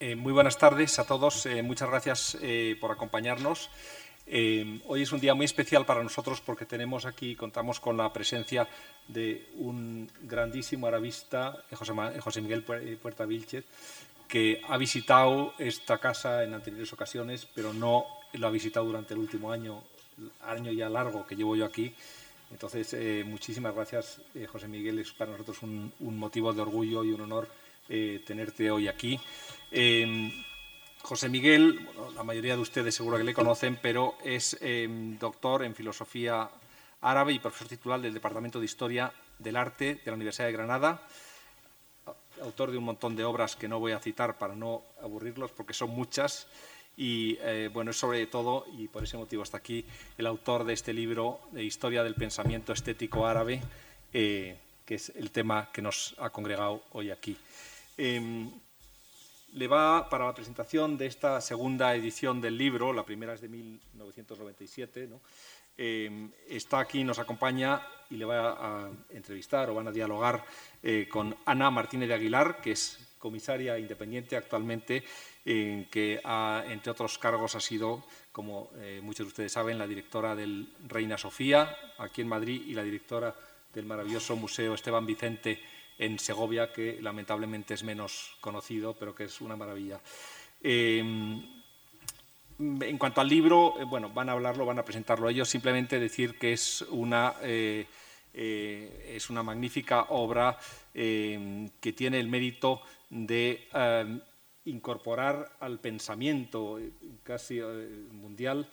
Eh, muy buenas tardes a todos. Eh, muchas gracias eh, por acompañarnos. hoy es un día muy especial para nosotros porque tenemos aquí, contamos con la presencia de un grandísimo arabista, José, Miguel Puerta Vilchez, que ha visitado esta casa en anteriores ocasiones, pero no lo ha visitado durante el último año, año ya largo que llevo yo aquí. Entonces, muchísimas gracias, José Miguel. Es para nosotros un, motivo de orgullo y un honor tenerte hoy aquí. Em, José Miguel, la mayoría de ustedes seguro que le conocen, pero es em, doctor en filosofía árabe y profesor titular del Departamento de Historia del Arte de la Universidad de Granada, autor de un montón de obras que no voy a citar para no aburrirlos porque son muchas. Y eh, bueno, sobre todo, y por ese motivo está aquí, el autor de este libro de Historia del Pensamiento Estético Árabe, eh, que es el tema que nos ha congregado hoy aquí. Le va para la presentación de esta segunda edición del libro, la primera es de 1997, em, está aquí, nos acompaña y le va a entrevistar o van a dialogar eh, con Ana Martínez de Aguilar, que es comisaria independiente actualmente, que entre otros cargos ha sido, como eh, muchos de ustedes saben, la directora del Reina Sofía aquí en Madrid y la directora del maravilloso Museo Esteban Vicente en Segovia, que lamentablemente es menos conocido, pero que es una maravilla. Em, en cuanto al libro, eh, bueno, van a hablarlo, van a presentarlo ellos, simplemente decir que es una, eh, eh, es una magnífica obra que tiene el mérito de incorporar al pensamiento casi mundial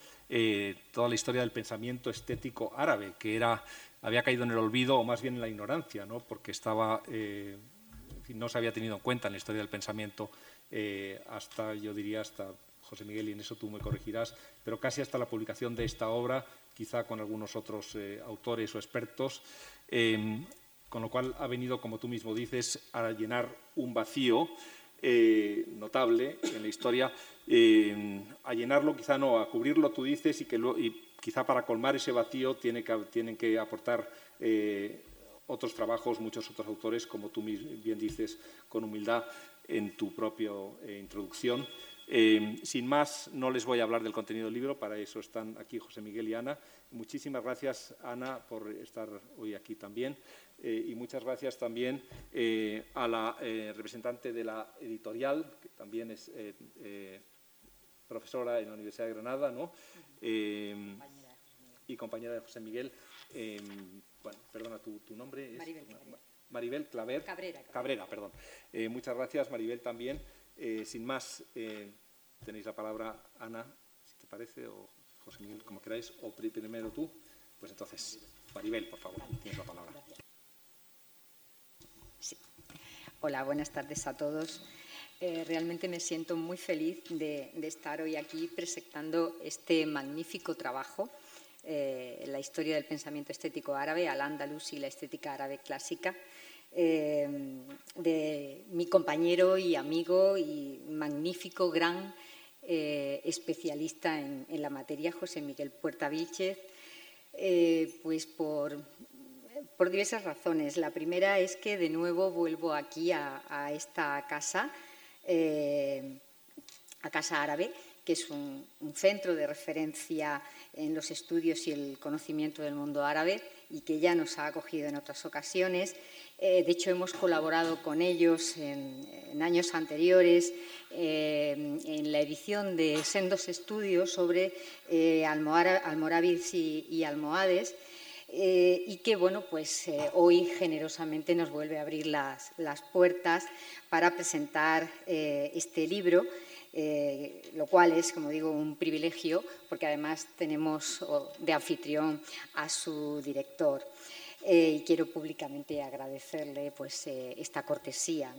toda la historia del pensamiento estético árabe, que era había caído en el olvido o más bien en la ignorancia, ¿no? porque estaba, eh, no se había tenido en cuenta en la historia del pensamiento eh, hasta, yo diría, hasta José Miguel, y en eso tú me corregirás, pero casi hasta la publicación de esta obra, quizá con algunos otros eh, autores o expertos, em, con lo cual ha venido, como tú mismo dices, a llenar un vacío notable en la historia, em, a llenarlo, quizá no, a cubrirlo, tú dices, y que lo, quizá para colmar ese vacío tienen que aportar eh, otros trabajos, muchos otros autores, como tú bien dices, con humildad en tu propia eh, introducción. Eh, sin más, no les voy a hablar del contenido del libro, para eso están aquí José Miguel y Ana. Muchísimas gracias, Ana, por estar hoy aquí también. y muchas gracias también a la representante de la editorial, que también es profesora en la Universidad de Granada, ¿no? y compañera de José Miguel. Em, bueno, perdona, tu, nombre es Maribel, Maribel Claver. Cabrera. Cabrera, perdón. Eh, muchas gracias, Maribel, también. Eh, sin más, eh, tenéis la palabra, Ana, si te parece, o José Miguel, como queráis, o primero tú. Pues entonces, Maribel, por favor, tienes la palabra. Sí. Hola, buenas tardes a todos. Realmente me siento muy feliz de, estar hoy aquí presentando este magnífico trabajo eh, la historia del pensamiento estético árabe, al andalus y la estética árabe clásica, eh, de mi compañero y amigo y magnífico, gran eh, especialista en, la materia, José Miguel Puerta Vilchez, pues por, por, diversas razones. La primera es que de nuevo vuelvo aquí a esta casa, a Casa Árabe, que es un, centro de referencia en los estudios y el conocimiento del mundo árabe y que ya nos ha acogido en otras ocasiones. Eh, de hecho, hemos colaborado con ellos en, años anteriores eh, en la edición de sendos estudios sobre eh, almorávides y, almohades. Y que bueno, pues hoy generosamente nos vuelve a abrir las, las puertas para presentar este libro eh, lo cual es, como digo, un privilegio, porque además tenemos de anfitrión a su director. Eh, y quiero públicamente agradecerle pues, eh, esta cortesía.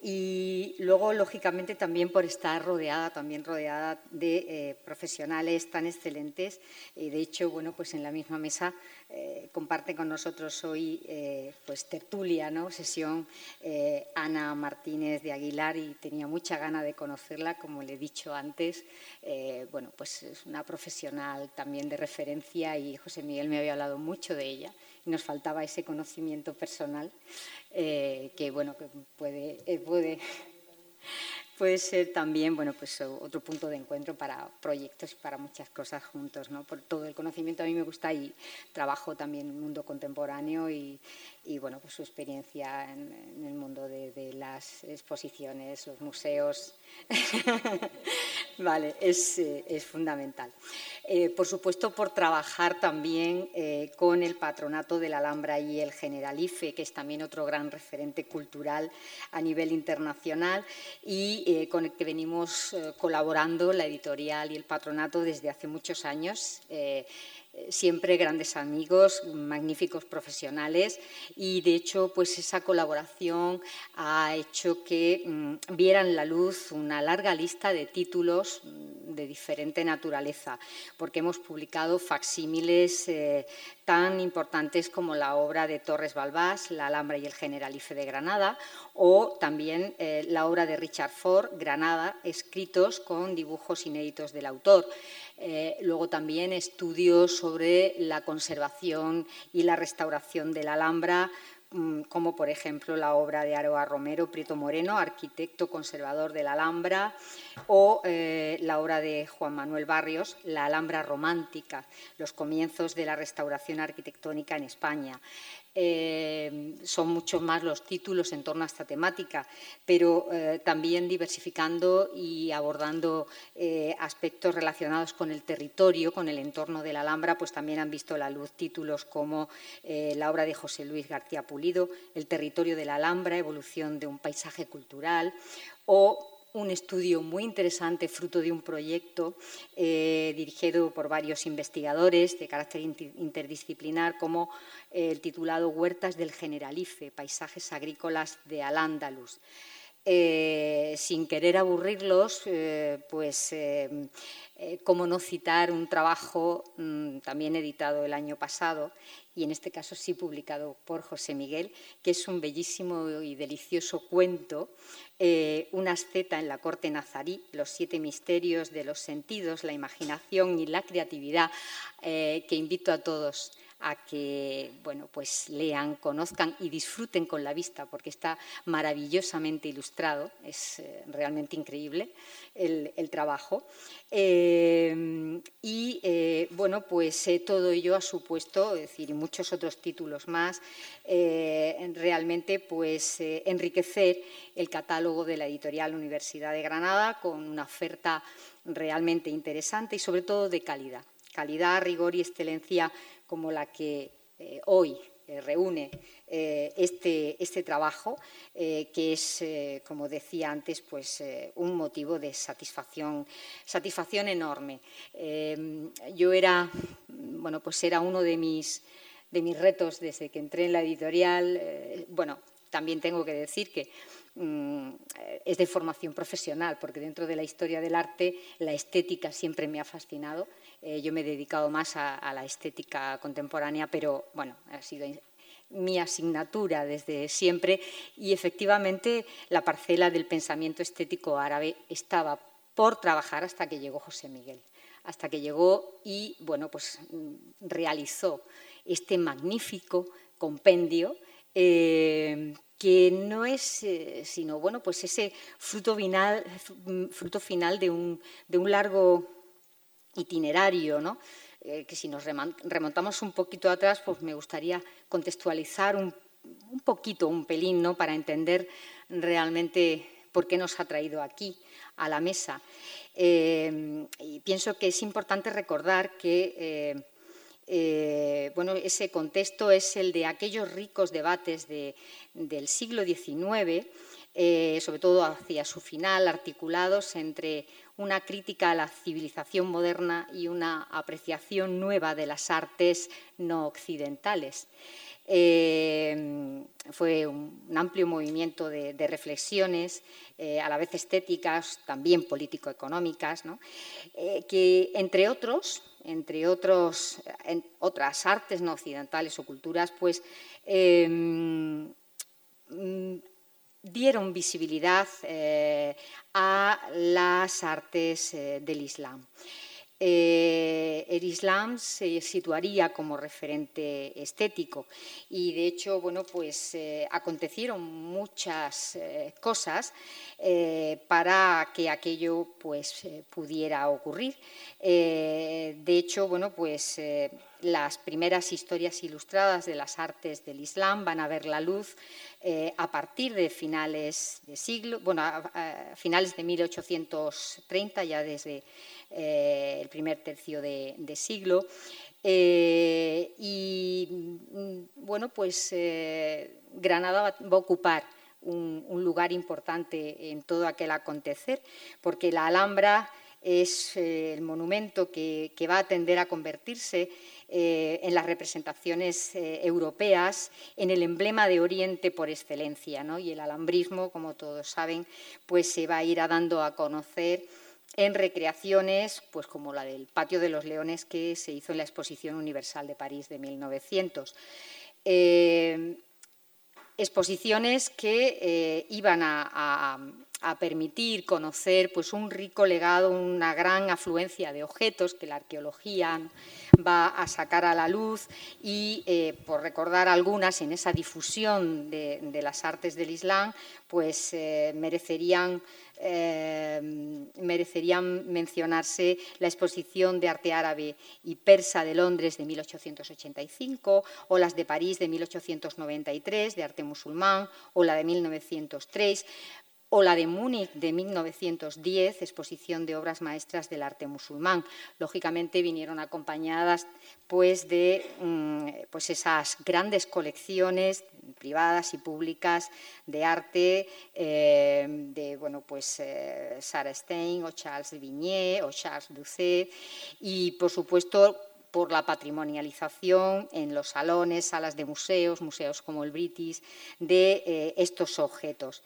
Y luego, lógicamente, también por estar rodeada, también rodeada de profesionales tan excelentes. De hecho, bueno, pues en la misma mesa eh, comparte con nosotros hoy eh, pues tertulia, ¿no? sesión eh, Ana Martínez de Aguilar y tenía mucha gana de conocerla, como le he dicho antes. bueno, pues es una profesional también de referencia y José Miguel me había hablado mucho de ella y nos faltaba ese conocimiento personal que bueno que puede, puede puede ser también bueno, pues, otro punto de encuentro para proyectos para muchas cosas juntos. ¿no? Por todo el conocimiento a mí me gusta y trabajo también en el mundo contemporáneo y, y bueno, pues su experiencia en, el mundo de, las exposiciones, los museos, vale, es, eh, es fundamental. Eh, por supuesto, por trabajar también eh, con el patronato de la Alhambra y el Generalife, que es también otro gran referente cultural a nivel internacional y con el que venimos colaborando la editorial y el patronato desde hace muchos años siempre grandes amigos, magníficos profesionales y de hecho pues esa colaboración ha hecho que mm, vieran la luz una larga lista de títulos mm, de diferente naturaleza, porque hemos publicado facsímiles eh, tan importantes como la obra de Torres Balbás, La Alhambra y el Generalife de Granada, o también eh, la obra de Richard Ford, Granada, escritos con dibujos inéditos del autor. Eh, luego también estudios sobre la conservación y la restauración de la Alhambra, mm, como por ejemplo la obra de Aroa Romero Prieto Moreno, arquitecto conservador de la Alhambra, o eh, la obra de Juan Manuel Barrios, La Alhambra Romántica, los comienzos de la restauración arquitectónica en España. Eh, son muchos más los títulos en torno a esta temática, pero eh, también diversificando y abordando eh, aspectos relacionados con el territorio, con el entorno de la Alhambra, pues también han visto la luz títulos como la obra de José Luis García Pulido, El territorio de la Alhambra, evolución de un paisaje cultural, o un estudio muy interesante, fruto de un proyecto eh, dirigido por varios investigadores de carácter interdisciplinar, como eh, el titulado Huertas del Generalife, Paisajes Agrícolas de Al-Ándalus. Eh, sin querer aburrirlos, pues cómo no citar un trabajo mm, también editado el año pasado y en este caso sí publicado por José Miguel, que es un bellísimo y delicioso cuento, eh, una asceta en la corte nazarí, los siete misterios de los sentidos, la imaginación y la creatividad, eh, que invito a todos a que bueno, pues lean, conozcan y disfruten con la vista, porque está maravillosamente ilustrado, es eh, realmente increíble el, trabajo. Eh, y eh, bueno, pues todo ello ha supuesto, es decir, y muchos otros títulos más, realmente pues enriquecer el catálogo de la editorial Universidad de Granada con una oferta realmente interesante y sobre todo de calidad. Calidad, rigor y excelencia como la que eh, hoy eh, reúne eh, este, este, trabajo, que es, como decía antes, pues, un motivo de satisfacción, satisfacción enorme. yo era, bueno, pues era uno de mis, de mis retos desde que entré en la editorial. bueno, también tengo que decir que es de formación profesional, porque dentro de la historia del arte la estética siempre me ha fascinado. Eh, yo me he dedicado más a, la estética contemporánea, pero bueno, ha sido mi asignatura desde siempre. Y efectivamente la parcela del pensamiento estético árabe estaba por trabajar hasta que llegó José Miguel, hasta que llegó y bueno, pues mm, realizó este magnífico compendio eh, que no es eh, sino bueno, pues ese fruto final, fruto final de, un, de un largo itinerario, ¿no? Eh, que si nos remontamos un poquito atrás, pues me gustaría contextualizar un, poquito, un pelín, ¿no? para entender realmente por qué nos ha traído aquí a la mesa. Eh, y pienso que es importante recordar que eh, bueno, ese contexto es el de aquellos ricos debates del siglo XIX, sobre todo hacia su final, articulados entre una crítica a la civilización moderna y una apreciación nueva de las artes no occidentales. Eh, fue un, amplio movimiento de, reflexiones, eh, a la vez estéticas, también político-económicas, eh, que entre otros, entre otros, otras artes no occidentales o culturas, pues dieron visibilidad eh, a las artes eh, del Islam. Eh, el Islam se situaría como referente estético. Y de hecho bueno pues eh, acontecieron muchas eh, cosas para que aquello pues pudiera ocurrir. De hecho bueno pues las primeras historias ilustradas de las artes del Islam van a ver la luz a partir de finales de siglo, bueno, finales de 1830, ya desde eh, el primer tercio de, siglo. Eh, y mm, bueno, pues eh, Granada va, a ocupar un, lugar importante en todo aquel acontecer, porque la Alhambra es el monumento que, va a tender a convertirse en las representaciones europeas, en el emblema de Oriente por excelencia. Y el alambrismo, como todos saben, pues se va a ir dando a conocer en recreaciones pues como la del Patio de los Leones que se hizo en la Exposición Universal de París de 1900. Eh, exposiciones que eh, iban a, permitir conocer pues, un rico legado, una gran afluencia de objetos que la arqueología va a sacar a la luz y, eh, por recordar algunas, en esa difusión de, las artes del Islam, pues merecerían eh, merecerían mencionarse la exposición de arte árabe y persa de Londres de 1885 o las de París de 1893 de arte musulmán o la de 1903 o la de Múnich de 1910, exposición de obras maestras del arte musulmán. Lógicamente vinieron acompañadas pues, de mm, pues esas grandes colecciones privadas y públicas de arte eh, de bueno, pues, eh, Sarah Stein o Charles Vignier o Charles Doucet y, por supuesto, por la patrimonialización en los salones, salas de museos, museos como el British, de eh, estos objetos.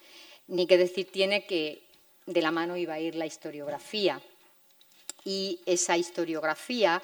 Ni que decir tiene que de la mano iba a ir la historiografía. Y esa historiografía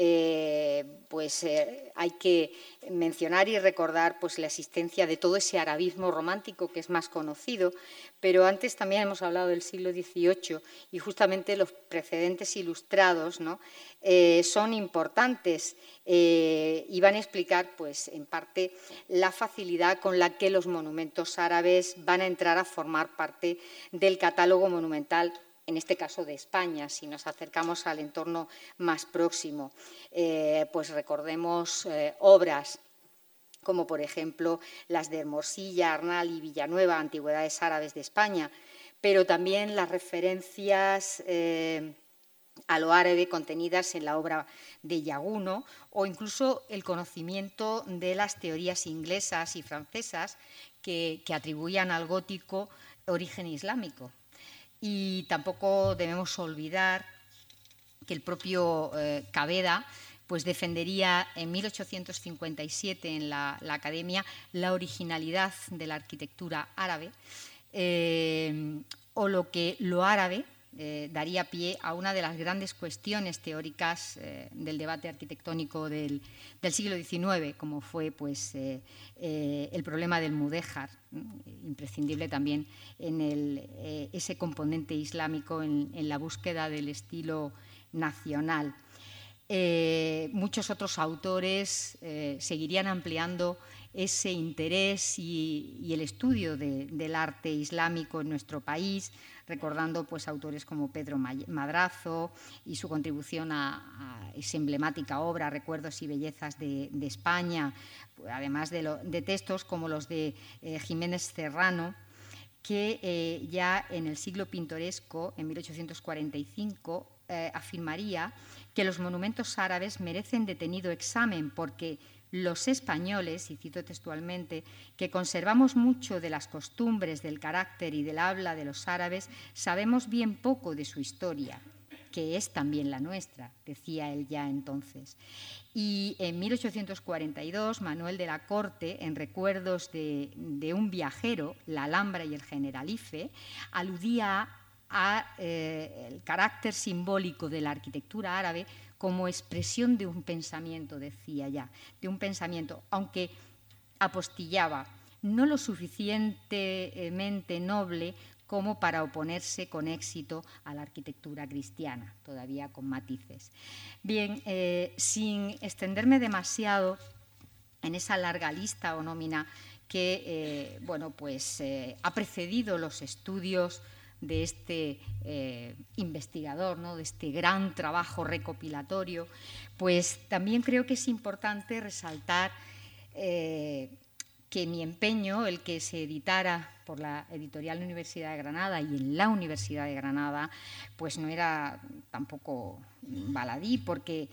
eh, pues eh, hay que mencionar y recordar pues, la existencia de todo ese arabismo romántico que es más conocido, pero antes también hemos hablado del siglo XVIII y justamente los precedentes ilustrados ¿no? Eh, son importantes y van a explicar pues, en parte la facilidad con la que los monumentos árabes van a entrar a formar parte del catálogo monumental en este caso de España, si nos acercamos al entorno más próximo, eh, pues recordemos eh, obras como por ejemplo las de Hermosilla, Arnal y Villanueva, antigüedades árabes de España, pero también las referencias eh, a lo árabe contenidas en la obra de Yaguno o incluso el conocimiento de las teorías inglesas y francesas que atribuían al gótico origen islámico. Y tampoco debemos olvidar que el propio eh, Caveda pues defendería en 1857 en la, Academia la originalidad de la arquitectura árabe eh, o lo que lo árabe eh, daría pie a una de las grandes cuestiones teóricas eh, del debate arquitectónico del, siglo XIX, como fue pues, el problema del mudéjar, imprescindible también en ese componente islámico en, la búsqueda del estilo nacional. muchos otros autores seguirían ampliando ese interés y, el estudio del arte islámico en nuestro país, recordando pues, autores como Pedro Madrazo y su contribución a, esa emblemática obra Recuerdos y Bellezas de, España, además de, textos como los de eh, Jiménez Serrano, que eh, ya en el siglo pintoresco, en 1845, eh, afirmaría que los monumentos árabes merecen detenido examen porque los españoles, y cito textualmente, que conservamos mucho de las costumbres, del carácter y del habla de los árabes, sabemos bien poco de su historia, que es también la nuestra, decía él ya entonces. Y en 1842, Manuel de la Corte, en recuerdos de, un viajero, la Alhambra y el Generalife, aludía al eh, carácter simbólico de la arquitectura árabe como expresión de un pensamiento, decía ya, de un pensamiento, aunque apostillaba, no lo suficientemente noble como para oponerse con éxito a la arquitectura cristiana, todavía con matices. Bien, eh, sin extenderme demasiado en esa larga lista o nómina que eh, bueno, pues, eh, ha precedido los estudios de este investigador, ¿no? de este gran trabajo recopilatorio, pues también creo que es importante resaltar que mi empeño, el que se editara por la editorial Universidad de Granada y en la Universidad de Granada, pues no era tampoco baladí, porque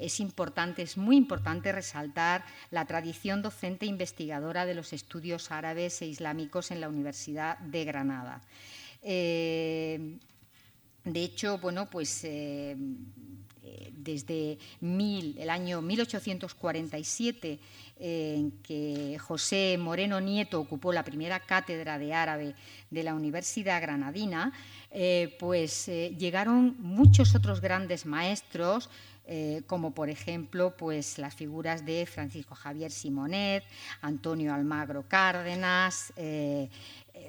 es importante, es muy importante resaltar la tradición docente e investigadora de los estudios árabes e islámicos en la Universidad de Granada. Eh, de hecho, bueno, pues eh, desde el año 1847 en que José Moreno Nieto ocupó la primera cátedra de árabe de la Universidad Granadina, eh, pues eh, llegaron muchos otros grandes maestros, eh, como por ejemplo pues, las figuras de Francisco Javier Simonet, Antonio Almagro Cárdenas,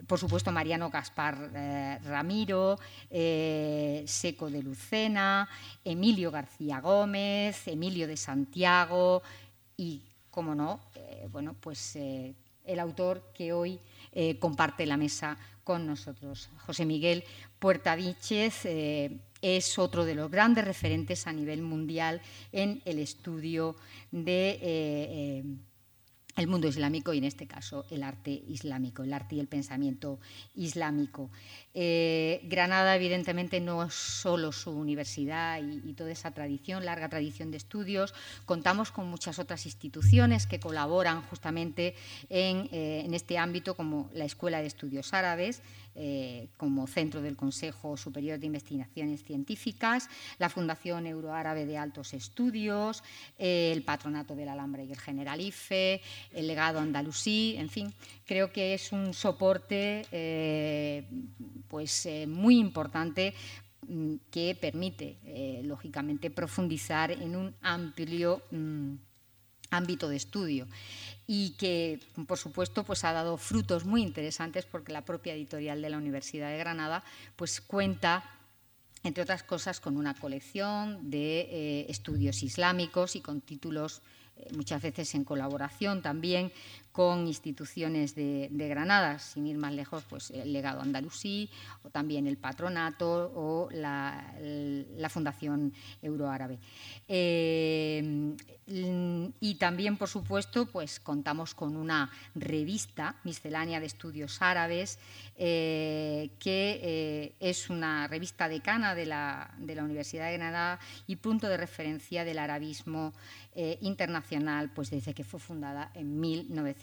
por supuesto Mariano Gaspar Ramiro, Seco de Lucena, Emilio García Gómez, Emilio de Santiago y como no, eh, bueno, pues eh, el autor que hoy eh, comparte la mesa con nosotros. José Miguel Puerta es otro de los grandes referentes a nivel mundial en el estudio de el mundo islámico y en este caso el arte islámico, el arte y el pensamiento islámico. Eh, Granada evidentemente no es solo su universidad y, toda esa tradición, larga tradición de estudios, contamos con muchas otras instituciones que colaboran justamente en, eh, en este ámbito como la Escuela de Estudios Árabes, eh, como centro del Consejo Superior de Investigaciones Científicas, la Fundación Euroárabe de Altos Estudios, el Patronato del Alambre y el Generalife, el Legado Andalusí, en fin, creo que es un soporte eh, pues, eh, muy importante mm, que permite, lógicamente, profundizar en un amplio mm, ámbito de estudio y que, por supuesto, pues ha dado frutos muy interesantes porque la propia editorial de la Universidad de Granada pues cuenta entre otras cosas, con una colección de eh, estudios islámicos y con títulos eh, muchas veces en colaboración también con instituciones de, Granada, sin ir más lejos, pues el legado andalusí o también el patronato o la, Fundación Euroárabe. Eh, y también, por supuesto, pues contamos con una revista miscelánea de estudios árabes, eh, que eh, es una revista decana de la, de la Universidad de Granada y punto de referencia del arabismo internacional, pues desde que fue fundada en 1900.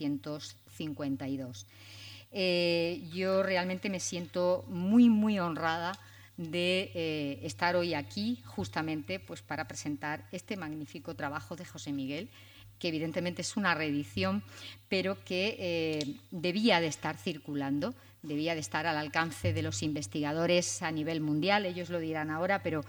Eh, yo realmente me siento muy, muy honrada de eh, estar hoy aquí justamente pues, para presentar este magnífico trabajo de José Miguel, que evidentemente es una reedición, pero que eh, debía de estar circulando, debía de estar al alcance de los investigadores a nivel mundial, ellos lo dirán ahora, pero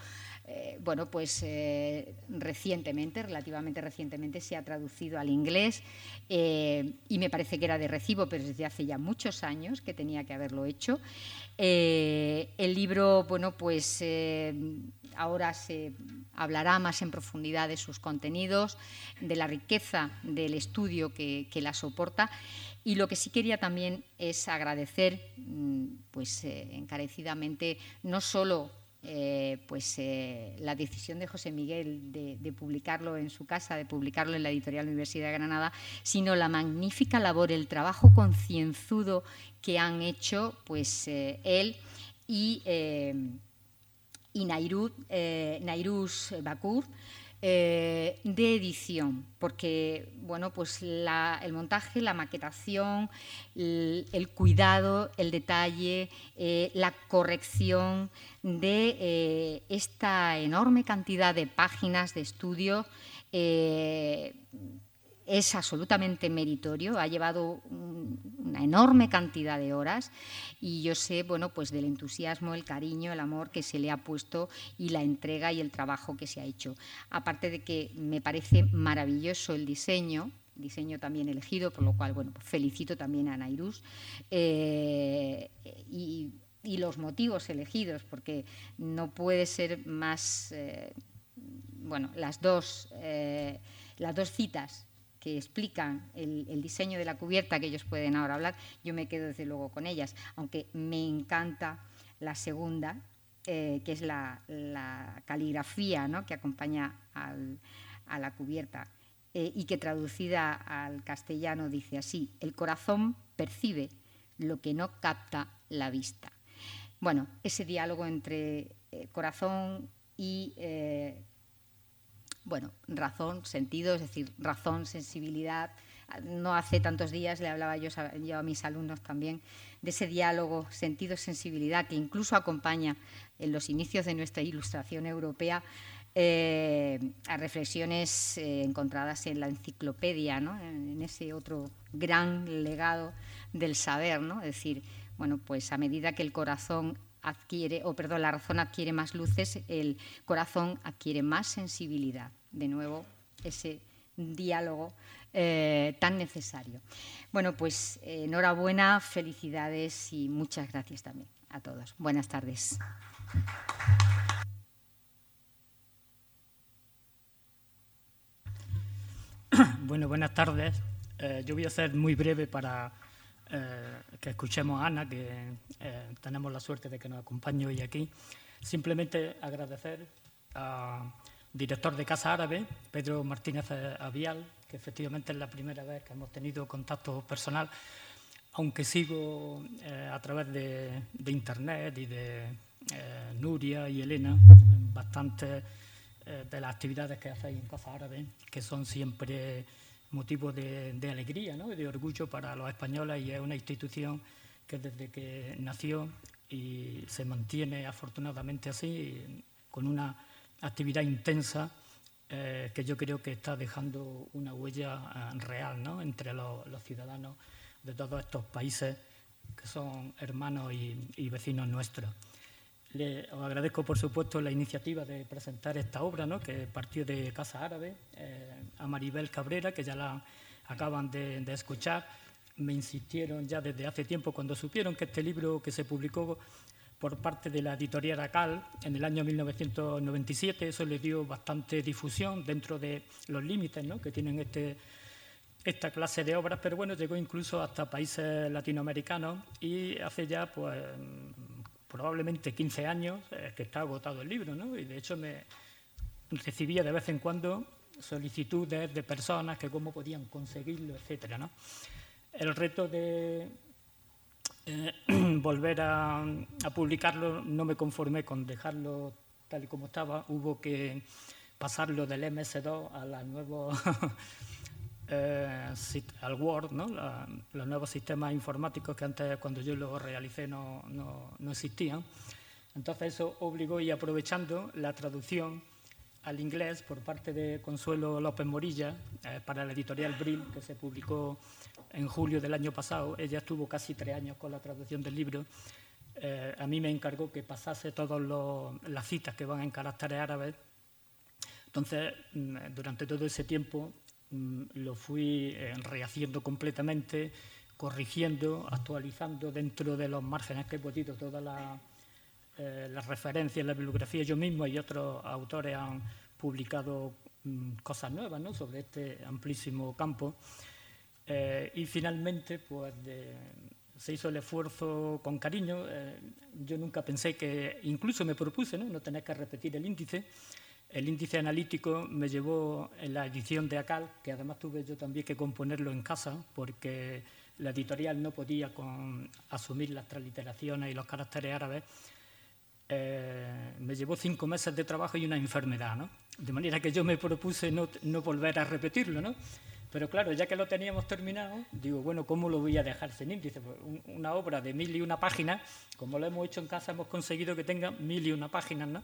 eh, bueno, pues eh, recientemente, relativamente recientemente, se ha traducido al inglés eh, y me parece que era de recibo, pero desde hace ya muchos años que tenía que haberlo hecho. el libro, bueno, pues ahora se hablará más en profundidad de sus contenidos, de la riqueza del estudio que, que la soporta. Y lo que sí quería también es agradecer, mm, pues encarecidamente, no solo eh, pues, eh, la decisión de José Miguel de, publicarlo en su casa, de publicarlo en la editorial Universidad de Granada, sino la magnífica labor, el trabajo concienzudo que han hecho pues, eh, él y, y Nairus Bakur. De edición, porque bueno, pues el montaje, la maquetación, el, cuidado, el detalle, la corrección, de eh, esta enorme cantidad de páginas de estudio. Eh, es absolutamente meritorio, ha llevado una enorme cantidad de horas y yo sé, bueno, pues del entusiasmo, el cariño, el amor que se le ha puesto y la entrega y el trabajo que se ha hecho. Aparte de que me parece maravilloso el diseño, diseño también elegido, por lo cual, bueno, felicito también a Nairus eh, y y los motivos elegidos, porque no puede ser más, eh, bueno, las dos, eh, las dos citas que explican el, diseño de la cubierta, que ellos pueden ahora hablar, yo me quedo desde luego con ellas, aunque me encanta la segunda, eh, que es la, caligrafía ¿no? que acompaña a la cubierta y que traducida al castellano dice así, el corazón percibe lo que no capta la vista. Bueno, ese diálogo entre eh, corazón y eh, bueno, razón, sentido, es decir, razón, sensibilidad. No hace tantos días le hablaba yo, a mis alumnos también de ese diálogo sentido, sensibilidad que incluso acompaña en los inicios de nuestra ilustración europea eh, a reflexiones encontradas en la enciclopedia, en, ese otro gran legado del saber, ¿no? es decir, bueno, pues a medida que el corazón adquiere, o perdón, la razón adquiere más luces, el corazón adquiere más sensibilidad. De nuevo, ese diálogo eh, tan necesario. Bueno, pues enhorabuena, felicidades y muchas gracias también a todos. Buenas tardes. Bueno, buenas tardes. Eh, yo voy a ser muy breve para eh, que escuchemos a Ana, que eh, tenemos la suerte de que nos acompañe hoy aquí. Simplemente agradecer al director de Casa Árabe, Pedro Martínez Avial, que efectivamente es la primera vez que hemos tenido contacto personal, aunque sigo eh, a través de, Internet y de Nuria y Elena bastante de las actividades que hacéis en Casa Árabe, que son siempre motivo de, alegría ¿no? y de orgullo para los españoles y es una institución que desde que nació y se mantiene afortunadamente así, con una actividad intensa eh, que yo creo que está dejando una huella eh, real ¿no? entre los, ciudadanos de todos estos países que son hermanos y vecinos nuestros. Le, os agradezco, por supuesto, la iniciativa de presentar esta obra, ¿no? que partió de Casa Árabe, eh, a Maribel Cabrera, que ya la acaban de, escuchar. Me insistieron ya desde hace tiempo, cuando supieron que este libro que se publicó por parte de la editorial Acal en el año 1997, eso le dio bastante difusión dentro de los límites ¿no? que tienen este, esta clase de obras, pero bueno, llegó incluso hasta países latinoamericanos y hace ya pues probablemente 15 años eh, que está agotado el libro, ¿no? Y de hecho me recibía de vez en cuando solicitudes de personas que cómo podían conseguirlo, etcétera, ¿no? El reto de eh, volver a, publicarlo no me conformé con dejarlo tal y como estaba, hubo que pasarlo del MS2 a la nueva eh, al Word, ¿no? los nuevos sistemas informáticos que antes cuando yo lo realicé no, no, existían. Entonces eso obligó y aprovechando la traducción al inglés por parte de Consuelo López Morilla eh, para la editorial Brill, que se publicó en julio del año pasado. Ella estuvo casi tres años con la traducción del libro. Eh, a mí me encargó que pasase todas las citas que van en caracteres árabes. Entonces, mm, durante todo ese tiempo lo fui eh, rehaciendo completamente, corrigiendo, actualizando dentro de los márgenes que he podido todas eh, las referencias, la bibliografía. Yo mismo y otros autores han publicado mm, cosas nuevas ¿no? sobre este amplísimo campo. Eh, y finalmente, pues, se hizo el esfuerzo con cariño. yo nunca pensé que, incluso me propuse no, no tener que repetir el índice, el índice analítico me llevó en la edición de ACAL, que además tuve yo también que componerlo en casa, porque la editorial no podía asumir las transliteraciones y los caracteres árabes. Eh, me llevó cinco meses de trabajo y una enfermedad, ¿no? De manera que yo me propuse no, volver a repetirlo, ¿no? Pero claro, ya que lo teníamos terminado, digo, bueno, ¿cómo lo voy a dejar sin índice? Pues una obra de mil y una páginas, como lo hemos hecho en casa, hemos conseguido que tenga mil y una páginas, ¿no?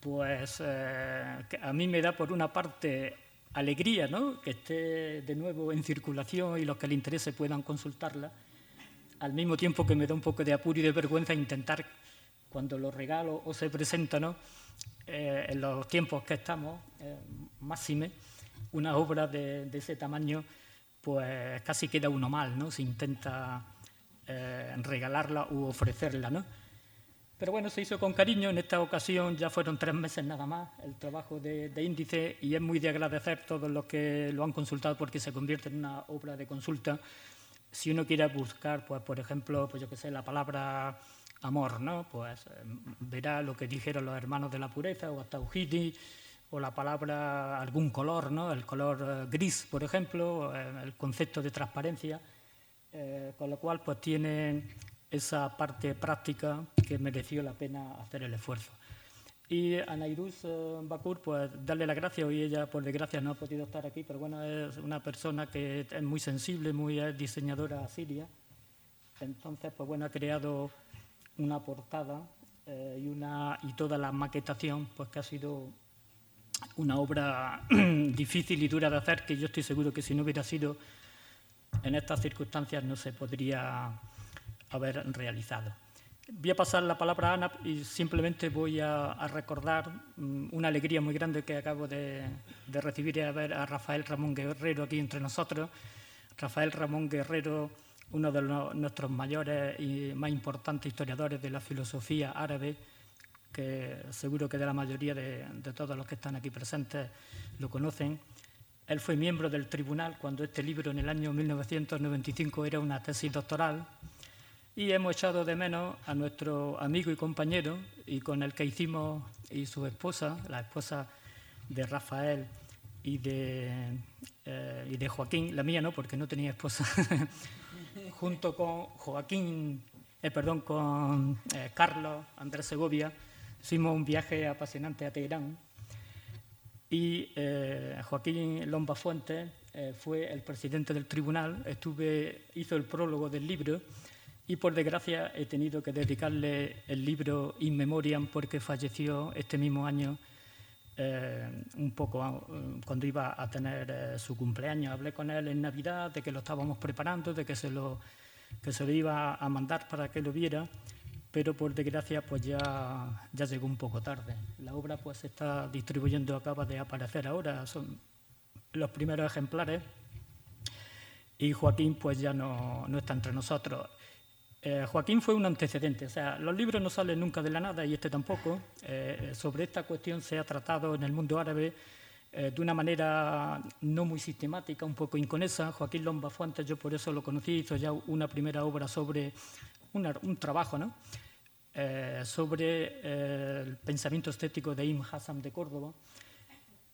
Pues eh, a mí me da por una parte alegría ¿no? que esté de nuevo en circulación y los que le interese puedan consultarla, al mismo tiempo que me da un poco de apuro y de vergüenza intentar, cuando lo regalo o se presenta, ¿no? Eh, en los tiempos que estamos, eh, máxime, una obra de, ese tamaño, pues casi queda uno mal, ¿no? se intenta regalarla u ofrecerla. ¿no? Pero bueno, se hizo con cariño. En esta ocasión ya fueron tres meses nada más el trabajo de, índice y es muy de agradecer todos los que lo han consultado porque se convierte en una obra de consulta. Si uno quiere buscar, pues por ejemplo, pues yo que sé, la palabra amor, ¿no? Pues eh, verá lo que dijeron los hermanos de la pureza o hasta Ujidi, o la palabra algún color, ¿no? El color eh, gris, por ejemplo, eh, el concepto de transparencia, con lo cual pues tiene esa parte práctica que mereció la pena hacer el esfuerzo. Y a Nairuz eh, Bakur, pues darle las gracias. Hoy ella, por desgracia, no ha podido estar aquí, pero bueno, es una persona que es muy sensible, muy diseñadora siria. Entonces, pues bueno, ha creado una portada eh, y, una, y toda la maquetación, pues que ha sido una obra difícil y dura de hacer, que yo estoy seguro que si no hubiera sido en estas circunstancias no se podría haber realizado. Voy a pasar la palabra a Ana y simplemente voy a, recordar mm, una alegría muy grande que acabo de, recibir y a ver a Rafael Ramón Guerrero aquí entre nosotros. Rafael Ramón Guerrero, uno de nuestros mayores y más importantes historiadores de la filosofía árabe, que seguro que de la mayoría de, de todos los que están aquí presentes lo conocen. Él fue miembro del tribunal cuando este libro en el año 1995 era una tesis doctoral y hemos echado de menos a nuestro amigo y compañero y con el que hicimos y su esposa, la esposa de Rafael y de, eh, y de Joaquín, la mía no, porque no tenía esposa, junto con Joaquín, eh, perdón, con eh, Carlos Andrés Segovia, hicimos un viaje apasionante a Teherán. Y Joaquín Lomba Fuentes fue el presidente del tribunal, estuve, hizo el prólogo del libro y por desgracia he tenido que dedicarle el libro In Memoriam porque falleció este mismo año, eh, un poco eh, cuando iba a tener eh, su cumpleaños. Hablé con él en Navidad de que lo estábamos preparando, de que se lo, que se lo iba a mandar para que lo viera, pero por desgracia pues ya, ya llegó un poco tarde. La obra pues se está distribuyendo, acaba de aparecer ahora, son los primeros ejemplares y Joaquín pues ya no, no está entre nosotros. Eh, Joaquín fue un antecedente, o sea, los libros no salen nunca de la nada y este tampoco. Eh, sobre esta cuestión se ha tratado en el mundo árabe eh, de una manera no muy sistemática, un poco inconesa. Joaquín Lomba Fuentes, yo por eso lo conocí, hizo ya una primera obra sobre un trabajo, ¿no? sobre el pensamiento estético de Ibn Hassan de Córdoba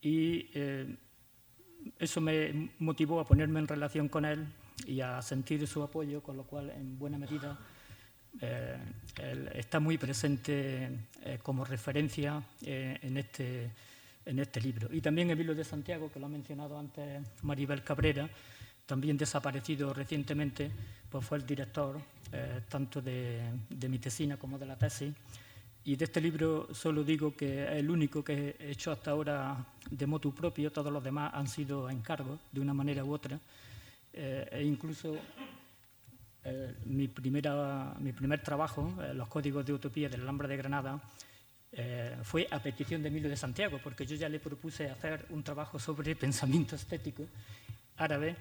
y eso me motivó a ponerme en relación con él y a sentir su apoyo, con lo cual, en buena medida, eh, está muy presente eh, como referencia eh, en, este, en este libro. Y también Emilio de Santiago, que lo ha mencionado antes Maribel Cabrera, también desaparecido recientemente, pues fue el director tanto de, de, mi tesina como de la tesis. Y de este libro solo digo que es el único que he hecho hasta ahora de motu propio, todos los demás han sido encargos de una manera u otra. Eh, e incluso eh, mi, primera, mi primer trabajo, eh, Los Códigos de Utopía de la Alhambra de Granada, fue a petición de Emilio de Santiago, porque yo ya le propuse hacer un trabajo sobre pensamiento estético árabe,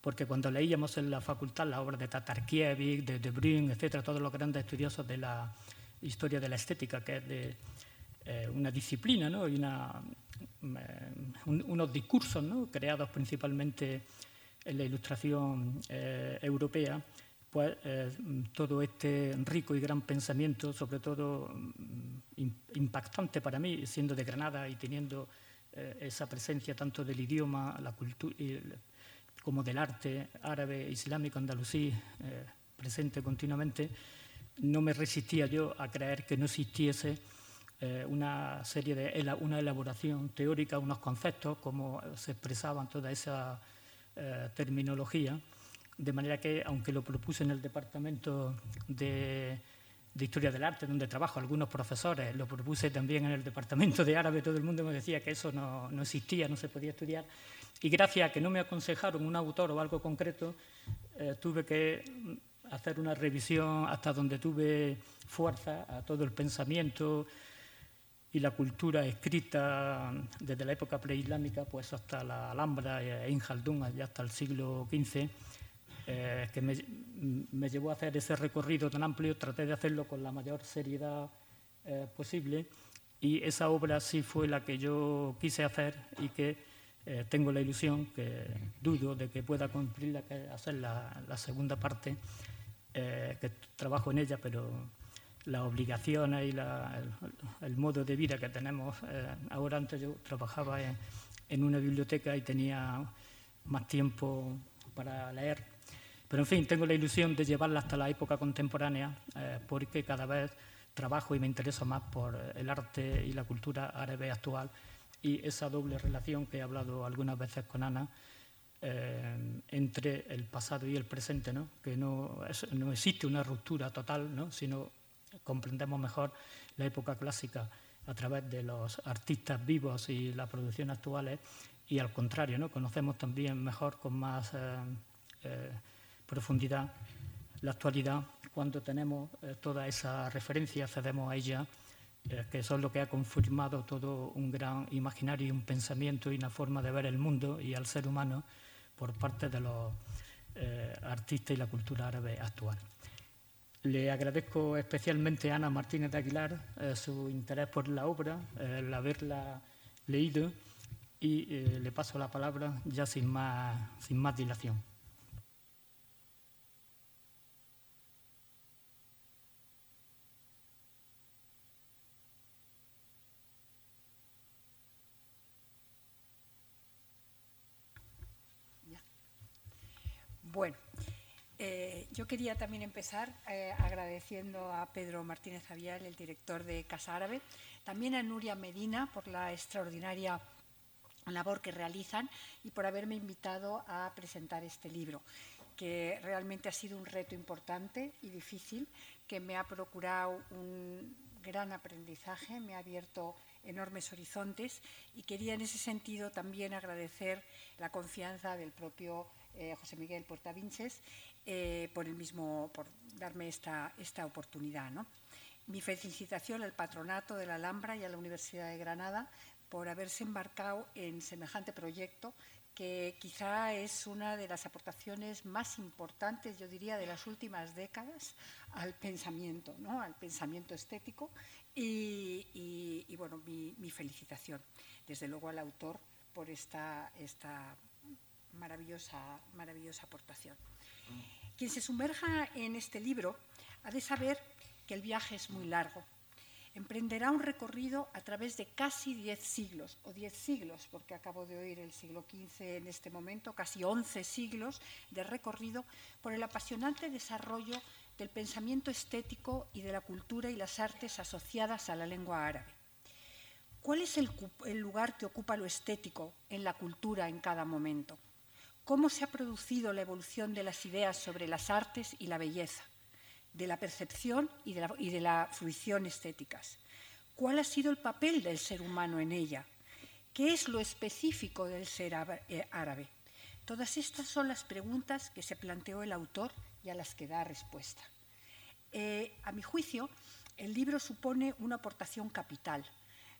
porque cuando leíamos en la facultad la obra de Tatarkiewicz, de De Bruyne, etcétera, todos los grandes estudiosos de la historia de la estética, que es de una disciplina ¿no? y una, unos discursos ¿no? creados principalmente en la ilustración eh, europea, pues eh, todo este rico y gran pensamiento, sobre todo mm, impactante para mí, siendo de Granada y teniendo eh, esa presencia tanto del idioma, la cultura, como del arte árabe, islámico, andalusí, presente continuamente, no me resistía yo a creer que no existiese una serie de una elaboración teórica, unos conceptos, como se expresaban toda esa eh, terminología, de manera que, aunque lo propuse en el Departamento de, Historia del Arte, donde trabajo, algunos profesores, lo propuse también en el Departamento de Árabe, todo el mundo me decía que eso no, no existía, no se podía estudiar, y gracias a que no me aconsejaron un autor o algo concreto, eh, tuve que hacer una revisión hasta donde tuve fuerza a todo el pensamiento, y la cultura escrita desde la época preislámica pues hasta la Alhambra e Injaldún, allá hasta el siglo XV, eh, que me, llevó a hacer ese recorrido tan amplio, traté de hacerlo con la mayor seriedad eh, posible y esa obra sí fue la que yo quise hacer y que eh, tengo la ilusión, que dudo de que pueda cumplirla, hacer la, segunda parte, que trabajo en ella, pero las obligaciones y el, modo de vida que tenemos. ahora antes yo trabajaba en una biblioteca y tenía más tiempo para leer pero en fin, tengo la ilusión de llevarla hasta la época contemporánea eh, porque cada vez trabajo y me intereso más por el arte y la cultura árabe actual y esa doble relación que he hablado algunas veces con Ana eh, entre el pasado y el presente, ¿no? que no, no existe una ruptura total, ¿no? sino comprendemos mejor la época clásica a través de los artistas vivos y las producciones actuales y al contrario, ¿no? conocemos también mejor con más... Eh, profundidad la actualidad cuando tenemos eh, toda esa referencia, accedemos a ella, eh, que eso es lo que ha confirmado todo un gran imaginario y un pensamiento y una forma de ver el mundo y al ser humano por parte de los eh, artistas y la cultura árabe actual. Le agradezco especialmente a Ana Martínez de Aguilar su interés por la obra, el haberla leído y le paso la palabra ya sin más, sin más dilación. Bueno, eh, yo quería también empezar eh, agradeciendo a Pedro Martínez Avial, el director de Casa Árabe, también a Nuria Medina por la extraordinaria labor que realizan y por haberme invitado a presentar este libro, que realmente ha sido un reto importante y difícil, que me ha procurado un gran aprendizaje, me ha abierto enormes horizontes y quería en ese sentido también agradecer la confianza del propio eh, José Miguel Portavinches, eh, por, el mismo, por darme esta, esta oportunidad. Mi felicitación al patronato de la Alhambra y a la Universidad de Granada por haberse embarcado en semejante proyecto que quizá es una de las aportaciones más importantes, yo diría, de las últimas décadas al pensamiento, ¿no? al pensamiento estético. Y, bueno, mi, mi, felicitación, desde luego, al autor por esta, esta maravillosa, maravillosa aportación. Quien se sumerja en este libro ha de saber que el viaje es muy largo. Emprenderá un recorrido a través de casi diez siglos, o diez siglos, porque acabo de oír el siglo XV en este momento, casi once siglos de recorrido por el apasionante desarrollo del pensamiento estético y de la cultura y las artes asociadas a la lengua árabe. ¿Cuál es el, el lugar que ocupa lo estético en la cultura en cada momento? Cómo se ha producido la evolución de las ideas sobre las artes y la belleza, de la percepción y de la, fruición estéticas. ¿Cuál ha sido el papel del ser humano en ella? ¿Qué es lo específico del ser eh, árabe? Todas estas son las preguntas que se planteó el autor y a las que da respuesta. Eh, a mi juicio, el libro supone una aportación capital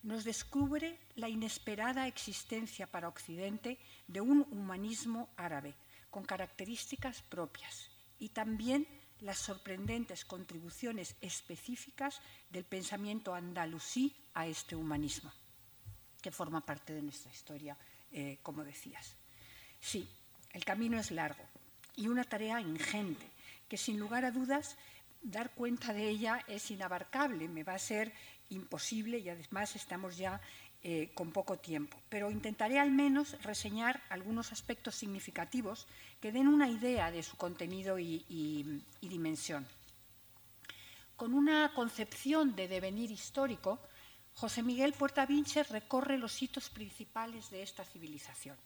nos descubre la inesperada existencia para Occidente de un humanismo árabe con características propias y también las sorprendentes contribuciones específicas del pensamiento andalusí a este humanismo, que forma parte de nuestra historia, eh, como decías. Sí, el camino es largo y una tarea ingente, que sin lugar a dudas dar cuenta de ella es inabarcable, me va a ser imposible y además estamos ya eh, con poco tiempo. Pero intentaré al menos reseñar algunos aspectos significativos que den una idea de su contenido y, dimensión. Con una concepción de devenir histórico, José Miguel Puerta Vinches recorre los hitos principales de esta civilización.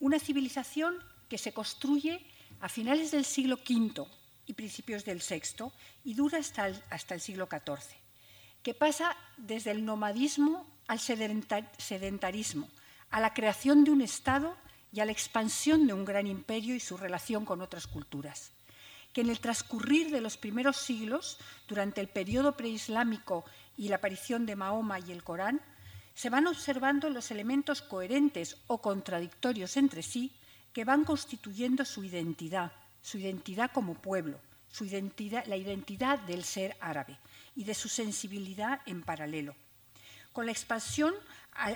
Una civilización que se construye a finales del siglo V y principios del VI y dura hasta hasta el siglo XIV que pasa desde el nomadismo al sedentarismo, a la creación de un Estado y a la expansión de un gran imperio y su relación con otras culturas, que en el transcurrir de los primeros siglos, durante el periodo preislámico y la aparición de Mahoma y el Corán, se van observando los elementos coherentes o contradictorios entre sí que van constituyendo su identidad, su identidad como pueblo, su identidad, la identidad del ser árabe y de su sensibilidad en paralelo. Con la expansión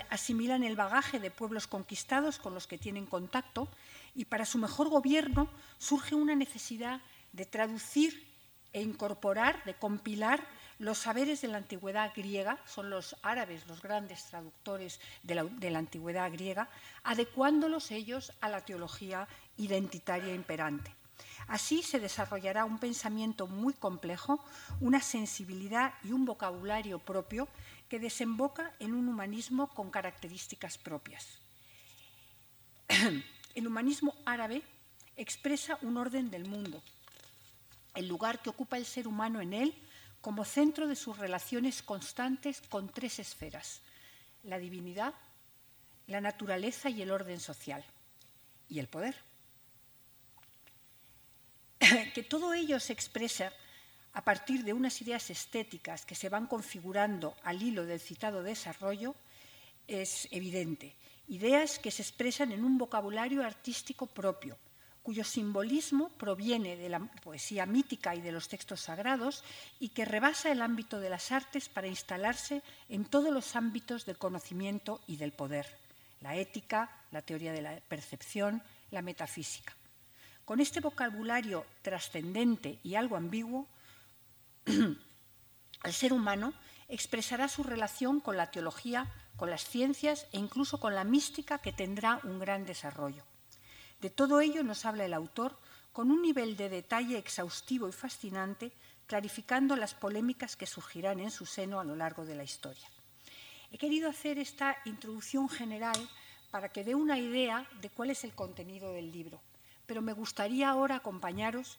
asimilan el bagaje de pueblos conquistados con los que tienen contacto y para su mejor gobierno surge una necesidad de traducir e incorporar, de compilar los saberes de la antigüedad griega, son los árabes los grandes traductores de la, de la, antigüedad griega, adecuándolos ellos a la teología identitaria imperante. Así se desarrollará un pensamiento muy complejo, una sensibilidad y un vocabulario propio que desemboca en un humanismo con características propias. El humanismo árabe expresa un orden del mundo, el lugar que ocupa el ser humano en él como centro de sus relaciones constantes con tres esferas, la divinidad, la naturaleza y el orden social, y el poder. Que todo ello se expresa a partir de unas ideas estéticas que se van configurando al hilo del citado desarrollo es evidente. Ideas que se expresan en un vocabulario artístico propio, cuyo simbolismo proviene de la poesía mítica y de los textos sagrados y que rebasa el ámbito de las artes para instalarse en todos los ámbitos del conocimiento y del poder, la ética, la teoría de la percepción, la metafísica. Con este vocabulario trascendente y algo ambiguo, el ser humano expresará su relación con la teología, con las ciencias e incluso con la mística que tendrá un gran desarrollo. De todo ello nos habla el autor con un nivel de detalle exhaustivo y fascinante, clarificando las polémicas que surgirán en su seno a lo largo de la historia. He querido hacer esta introducción general para que dé una idea de cuál es el contenido del libro, pero me gustaría ahora acompañaros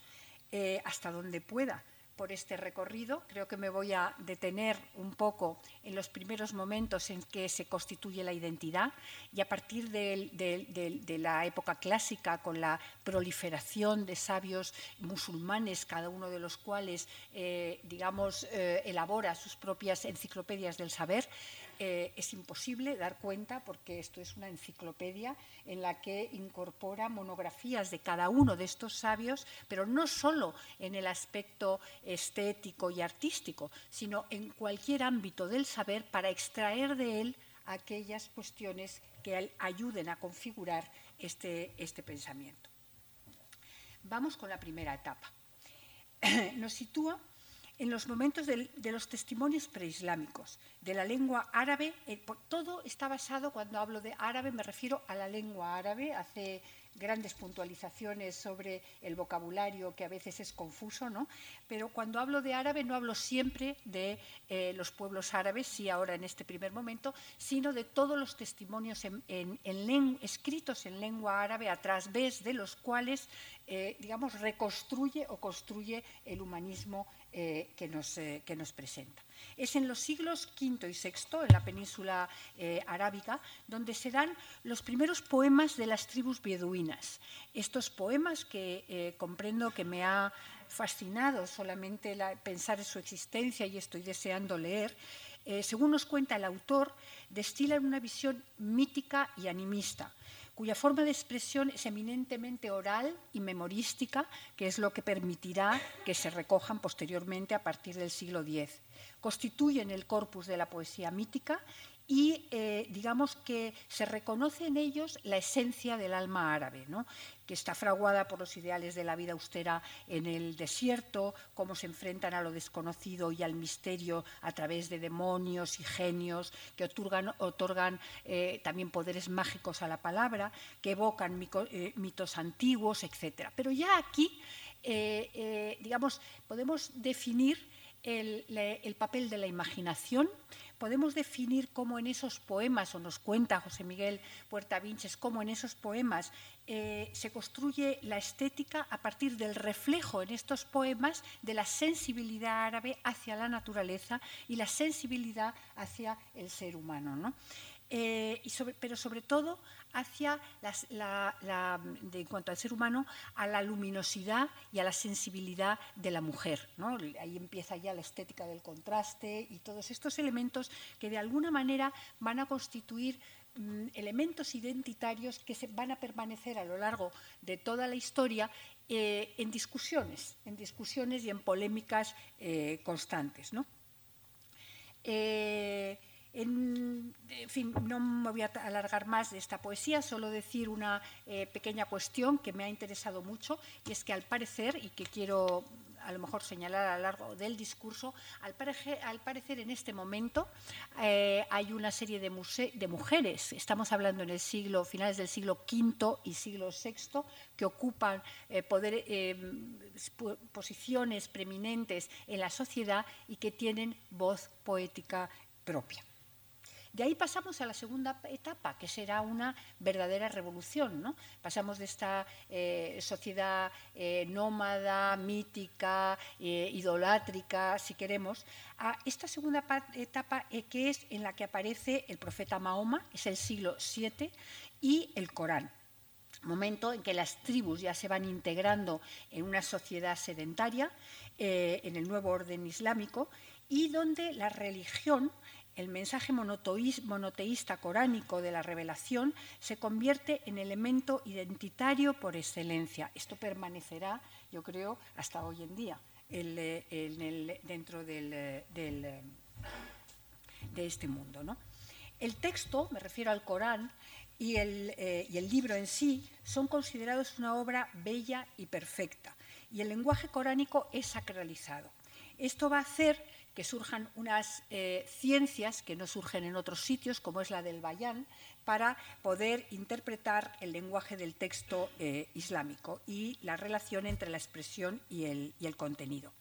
eh, hasta donde pueda por este recorrido. Creo que me voy a detener un poco en los primeros momentos en que se constituye la identidad y a partir de, la época clásica, con la proliferación de sabios musulmanes, cada uno de los cuales, eh, digamos, eh, elabora sus propias enciclopedias del saber, eh, es imposible dar cuenta porque esto es una enciclopedia en la que incorpora monografías de cada uno de estos sabios, pero no solo en el aspecto estético y artístico, sino en cualquier ámbito del saber para extraer de él aquellas cuestiones que ayuden a configurar este, este pensamiento. Vamos con la primera etapa. Nos sitúa en los momentos de, los testimonios preislámicos, de la lengua árabe, eh, todo está basado, cuando hablo de árabe me refiero a la lengua árabe, hace grandes puntualizaciones sobre el vocabulario que a veces es confuso, ¿no? pero cuando hablo de árabe no hablo siempre de eh, los pueblos árabes, sí ahora en este primer momento, sino de todos los testimonios escritos en lengua árabe a través de los cuales, eh, digamos, reconstruye o construye el humanismo eh, que, nos, que, nos, presenta. Es en los siglos V y VI, en la península eh, arábiga, donde se dan los primeros poemas de las tribus beduinas. Estos poemas que comprendo que me ha fascinado solamente pensar en su existencia y estoy deseando leer, según nos cuenta el autor, destilan una visión mítica y animista cuya forma de expresión es eminentemente oral y memorística, que es lo que permitirá que se recojan posteriormente a partir del siglo X. Constituyen el corpus de la poesía mítica y eh, digamos que se reconoce en ellos la esencia del alma árabe, que está fraguada por los ideales de la vida austera en el desierto, cómo se enfrentan a lo desconocido y al misterio a través de demonios y genios que otorgan, eh, también poderes mágicos a la palabra, que evocan eh, mitos antiguos, etc. Pero ya aquí, digamos, podemos definir el papel de la imaginación, podemos definir cómo en esos poemas, o nos cuenta José Miguel Puerta Vinches, cómo en esos poemas eh, se construye la estética a partir del reflejo en estos poemas de la sensibilidad árabe hacia la naturaleza y la sensibilidad hacia el ser humano. Eh, pero sobre todo hacia la, en cuanto al ser humano, a la luminosidad y a la sensibilidad de la mujer. Ahí empieza ya la estética del contraste y todos estos elementos que de alguna manera van a constituir mm, elementos identitarios que se van a permanecer a lo largo de toda la historia eh, en discusiones, en discusiones y en polémicas eh, constantes. En, fin, no me voy a alargar más de esta poesía, solo decir una eh, pequeña cuestión que me ha interesado mucho y es que al parecer, y que quiero a lo mejor señalar a lo largo del discurso, al parecer, en este momento eh, hay una serie de, mujeres, estamos hablando en el siglo, finales del siglo V y siglo VI, que ocupan eh, posiciones preeminentes en la sociedad y que tienen voz poética propia. De ahí pasamos a la segunda etapa, que será una verdadera revolución. ¿no? Pasamos de esta eh, sociedad eh, nómada, mítica, eh, idolátrica, si queremos, a esta segunda etapa que es en la que aparece el profeta Mahoma, es el siglo VII, y el Corán momento en que las tribus ya se van integrando en una sociedad sedentaria, en el nuevo orden islámico, y donde la religión el mensaje monoteísta coránico de la revelación se convierte en elemento identitario por excelencia. Esto permanecerá, yo creo, hasta hoy en día dentro de este mundo. El texto, me refiero al Corán, y el, eh, y el libro en sí son considerados una obra bella y perfecta, y el lenguaje coránico es sacralizado. Esto va a hacer que surjan unas eh, ciencias que no surgen en otros sitios, como es la del bayán, para poder interpretar el lenguaje del texto eh, islámico y la relación entre la expresión y el, contenido.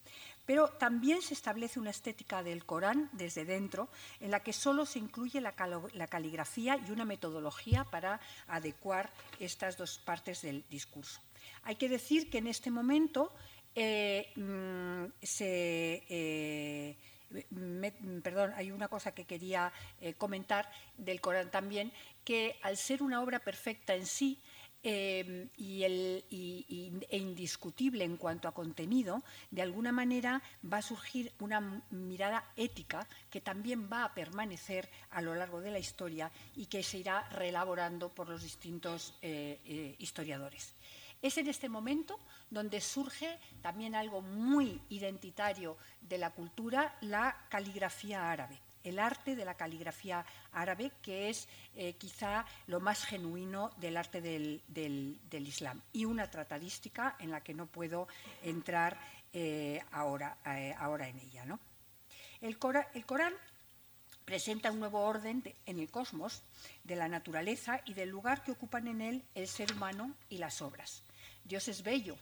Pero también se establece una estética del Corán desde dentro, en la que solo se incluye la, caligrafía y una metodología para adecuar estas dos partes del discurso. Hay que decir que en este momento eh, mm, se, eh, perdón, hay una cosa que quería eh, comentar del Corán también, que al ser una obra perfecta en sí y, e indiscutible en cuanto a contenido, de alguna manera va a surgir una mirada ética que también va a permanecer a lo largo de la historia y que se irá reelaborando por los distintos historiadores. Es en este momento donde surge también algo muy identitario de la cultura, la caligrafía árabe, el arte de la caligrafía árabe, que es eh, quizá lo más genuino del arte del, Islam, y una tratadística en la que no puedo entrar eh, ahora, eh, ahora, en ella. El, el Corán presenta un nuevo orden en el cosmos de la naturaleza y del lugar que ocupan en él el ser humano y las obras. Dios es bello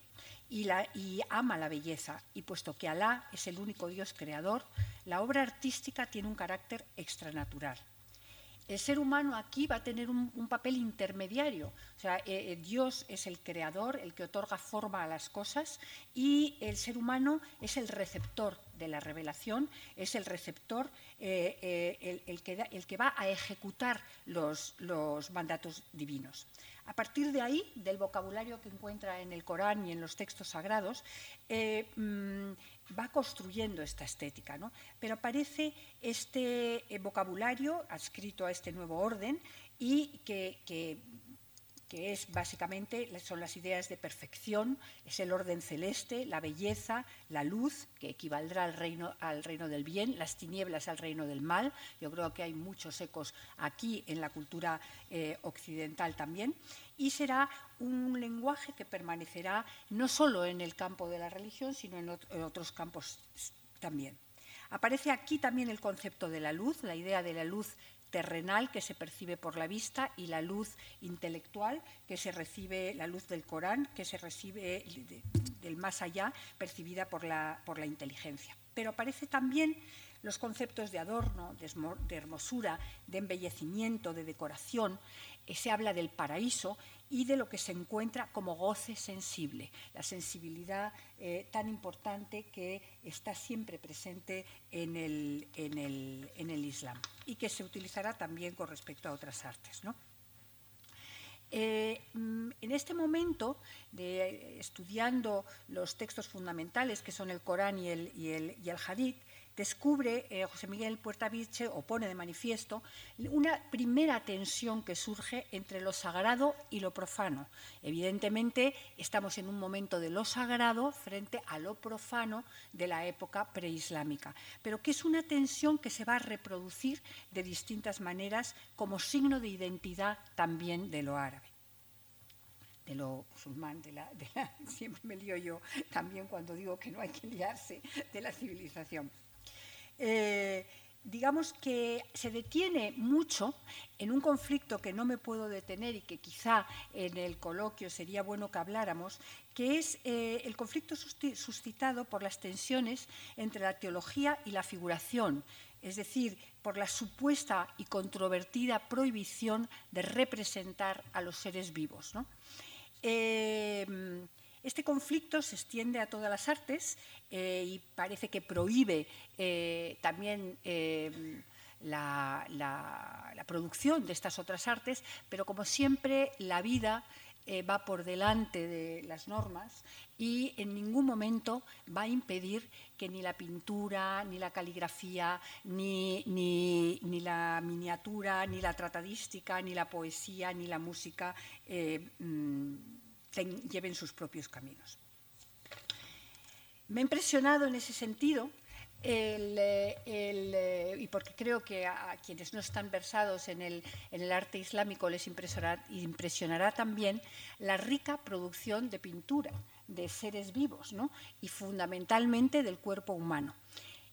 y, ama la belleza, y puesto que Alá es el único Dios creador, la obra artística tiene un carácter extranatural. El ser humano aquí va a tener un, papel intermediario. O sea, eh, eh, Dios es el creador, el que otorga forma a las cosas, y el ser humano es el receptor de la revelación, es el receptor, eh, el, que va a ejecutar los mandatos divinos. A partir de ahí, del vocabulario que encuentra en el Corán y en los textos sagrados, eh, mm, va construyendo esta estética. ¿no? Pero aparece este eh, vocabulario adscrito a este nuevo orden y que que es básicamente son las ideas de perfección, es el orden celeste, la belleza, la luz, que equivaldrá al reino, al reino del bien, las tinieblas al reino del mal. Yo creo que hay muchos ecos aquí en la cultura eh, occidental también. Y será un lenguaje que permanecerá no solo en el campo de la religión, sino en otros campos también. Aparece aquí también el concepto de la luz, la idea de la luz terrenal que se percibe por la vista y la luz intelectual que se recibe, la luz del Corán que se recibe del más allá, percibida por la, por la inteligencia. Pero aparece también los conceptos de adorno, de hermosura, de embellecimiento, de decoración. Eh, se habla del paraíso y de lo que se encuentra como goce sensible, la sensibilidad eh, tan importante que está siempre presente en el, Islam y que se utilizará también con respecto a otras artes. Eh, mm, en este momento, de, estudiando los textos fundamentales, que son el Corán y el, y el, y el Hadith, descubre eh, José Miguel Puertaviche o pone de manifiesto una primera tensión que surge entre lo sagrado y lo profano. Evidentemente, estamos en un momento de lo sagrado frente a lo profano de la época preislámica, pero que es una tensión que se va a reproducir de distintas maneras como signo de identidad también de lo árabe de lo musulmán, de la, siempre me lío yo también cuando digo que no hay que liarse de la civilización. Eh, digamos que se detiene mucho en un conflicto que no me puedo detener y que quizá en el coloquio sería bueno que habláramos, que es eh, el conflicto suscitado por las tensiones entre la teología y la figuración, es decir, por la supuesta y controvertida prohibición de representar a los seres vivos. Eh, este conflicto se extiende a todas las artes eh, y parece que prohíbe eh, también eh, la, producción de estas otras artes, pero como siempre la vida va por delante de las normas y en ningún momento va a impedir que ni la pintura, ni la caligrafía, ni, ni la miniatura, ni la tratadística, ni la poesía, ni la música lleven sus propios caminos. Me ha impresionado en ese sentido, eh, y porque creo que a, quienes no están versados en el, arte islámico les impresionará, también la rica producción de pintura de seres vivos y fundamentalmente del cuerpo humano.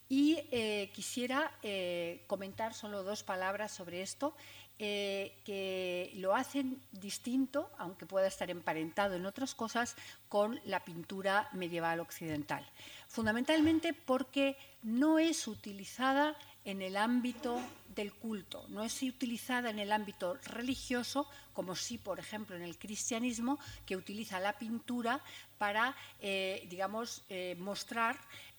Y eh, quisiera eh, comentar solo dos palabras sobre esto eh, que lo hacen distinto, aunque pueda estar emparentado en otras cosas, con la pintura medieval occidental. Fundamentalmente porque no es utilizada en el ámbito del culto, no es utilizada en el ámbito religioso, como sí, por ejemplo, en el cristianismo, que utiliza la pintura para, eh, digamos, eh, mostrar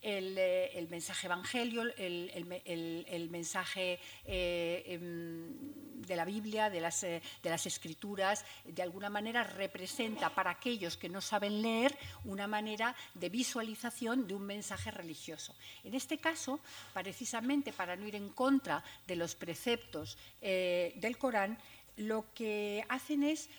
eh, el, mensaje evangelio, el, mensaje eh, em, de la Biblia, de las, eh, de las escrituras, de alguna manera representa para aquellos que no saben leer una manera de visualización de un mensaje religioso. En este caso, precisamente para no ir en contra de los preceptos del Corán, lo que hacen es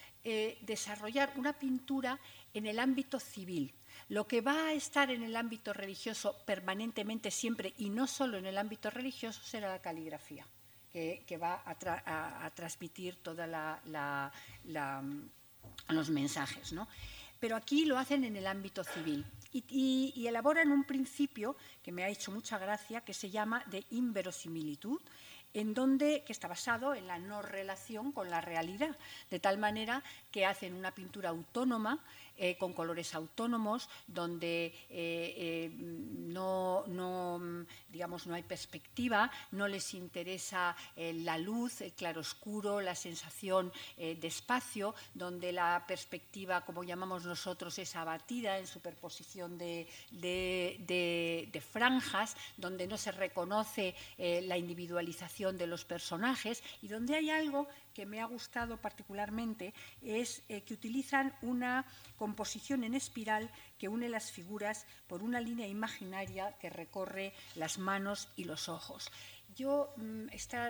desarrollar una pintura en el ámbito civil, lo que va a estar en el ámbito religioso permanentemente siempre y no solo en el ámbito religioso será la caligrafía, que, va a, transmitir todos los mensajes. Pero aquí lo hacen en el ámbito civil. Y, y, elaboran un principio que me ha hecho mucha gracia, que se llama de inverosimilitud, en donde, que está basado en la no relación con la realidad, de tal manera que hacen una pintura autónoma eh, con colores autónomos, donde eh, eh, no, digamos, no hay perspectiva, no les interesa la luz, el claroscuro, la sensación de espacio, donde la perspectiva, como llamamos nosotros, es abatida en superposición de, de franjas, donde no se reconoce la individualización de los personajes y donde hay algo que me ha gustado particularmente es eh, que utilizan una composición en espiral que une las figuras por una línea imaginaria que recorre las manos y los ojos. Yo, mm,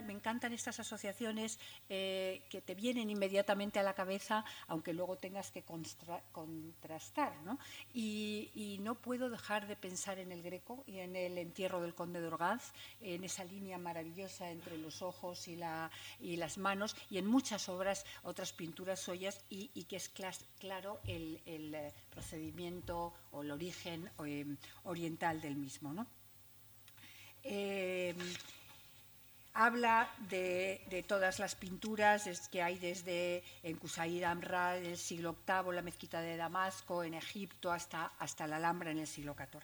me encantan estas asociaciones eh, que te vienen inmediatamente a la cabeza, aunque luego tengas que contrastar. ¿no? Y, no puedo dejar de pensar en el Greco y en el entierro del conde de Orgaz, en esa línea maravillosa entre los ojos y, las manos, y en muchas obras, otras pinturas suyas, y, que es claro el, eh, procedimiento o el origen eh, oriental del mismo. ¿no? Habla de, todas las pinturas que hay desde en Kusair Amra del siglo VIII, la mezquita de Damasco, en Egipto, hasta, hasta la Alhambra en el siglo XIV.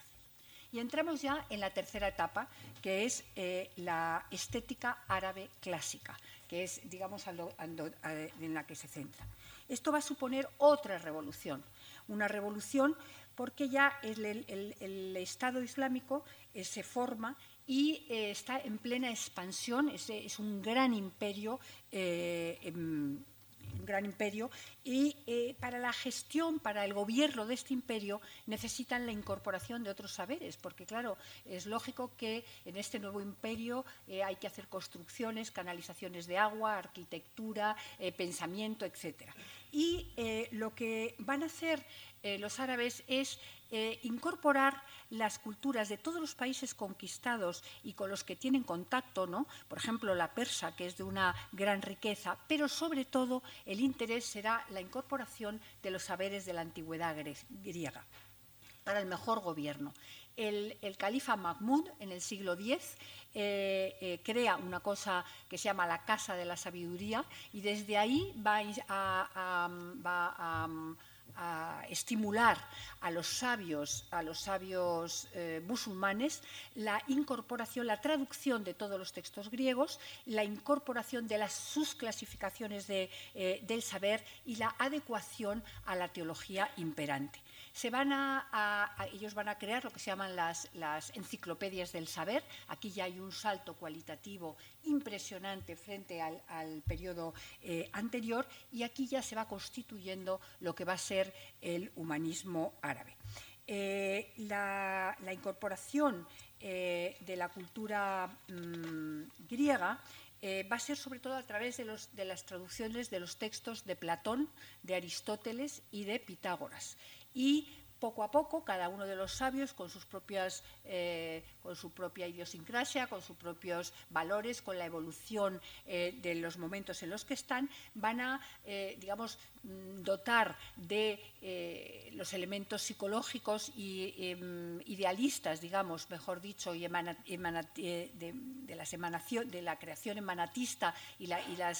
Y entramos ya en la tercera etapa, que es eh, la estética árabe clásica, que es, digamos, en la que se centra. Esto va a suponer otra revolución, una revolución porque ya el, Estado Islámico eh, se forma y eh, está en plena expansión, es, un gran imperio. Em, un gran imperio, y eh, para la gestión, para el gobierno de este imperio, necesitan la incorporación de otros saberes, porque claro, es lógico que en este nuevo imperio eh, hay que hacer construcciones, canalizaciones de agua, arquitectura, eh, pensamiento, etc. Y lo que van a hacer los árabes es eh, incorporar las culturas de todos los países conquistados y con los que tienen contacto, ¿no? por ejemplo la persa, que es de una gran riqueza, pero sobre todo el interés será la incorporación de los saberes de la antigüedad griega para el mejor gobierno. El, califa Mahmud en el siglo X eh, eh, crea una cosa que se llama la Casa de la Sabiduría y desde ahí va a a estimular a los sabios, a los sabios eh, musulmanes, la incorporación, la traducción de todos los textos griegos, la incorporación de las sus clasificaciones eh, del saber y la adecuación a la teología imperante ellos van a crear lo que se llaman las, enciclopedias del saber. Aquí ya hay un salto cualitativo impresionante frente al, periodo eh, anterior y aquí ya se va constituyendo lo que va a ser el humanismo árabe. Eh, la, incorporación eh, de la cultura mm, griega va a ser sobre todo a través de, las traducciones de los textos de Platón, de Aristóteles y de Pitágoras y poco a poco cada uno de los sabios con sus propias eh, con su propia idiosincrasia con sus propios valores con la evolución eh, de los momentos en los que están van a eh, digamos dotar de los elementos psicológicos y em, idealistas digamos mejor dicho y de, las emanación de la creación emanatista y,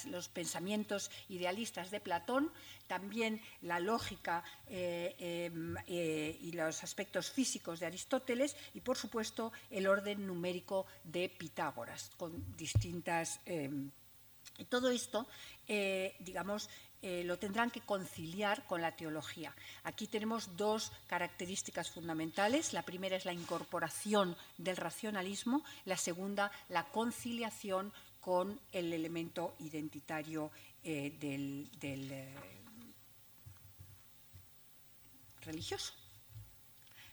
los pensamientos idealistas de Platón también la lógica eh, em, eh, y los aspectos físicos de Aristóteles y, por supuesto, el orden numérico de Pitágoras, con distintas... Em, todo esto, eh, lo tendrán que conciliar con la teología. Aquí tenemos dos características fundamentales. La primera es la incorporación del racionalismo, la segunda, la conciliación con el elemento identitario del, religioso.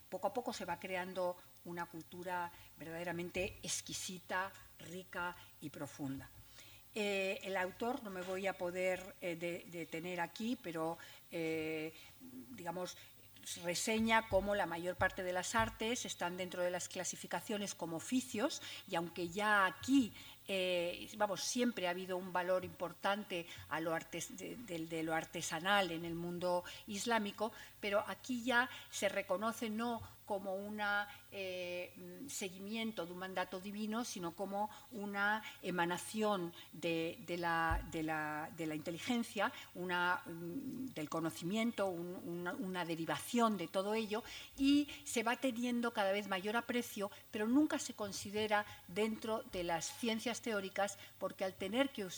Poco a poco se va creando una cultura verdaderamente exquisita, rica y profunda. Eh, el autor, no me voy a poder eh, detener aquí, pero eh, digamos, reseña cómo la mayor parte de las artes están dentro de las clasificaciones como oficios y aunque ya aquí vamos, siempre ha habido un valor importante a lo de, lo artesanal en el mundo islámico, pero aquí ya se reconoce no como un eh, seguimiento de un mandato divino, sino como una emanación de, la, inteligencia, una, mm, del conocimiento, una, derivación de todo ello, y se va teniendo cada vez mayor aprecio, pero nunca se considera dentro de las ciencias teóricas, porque al tener que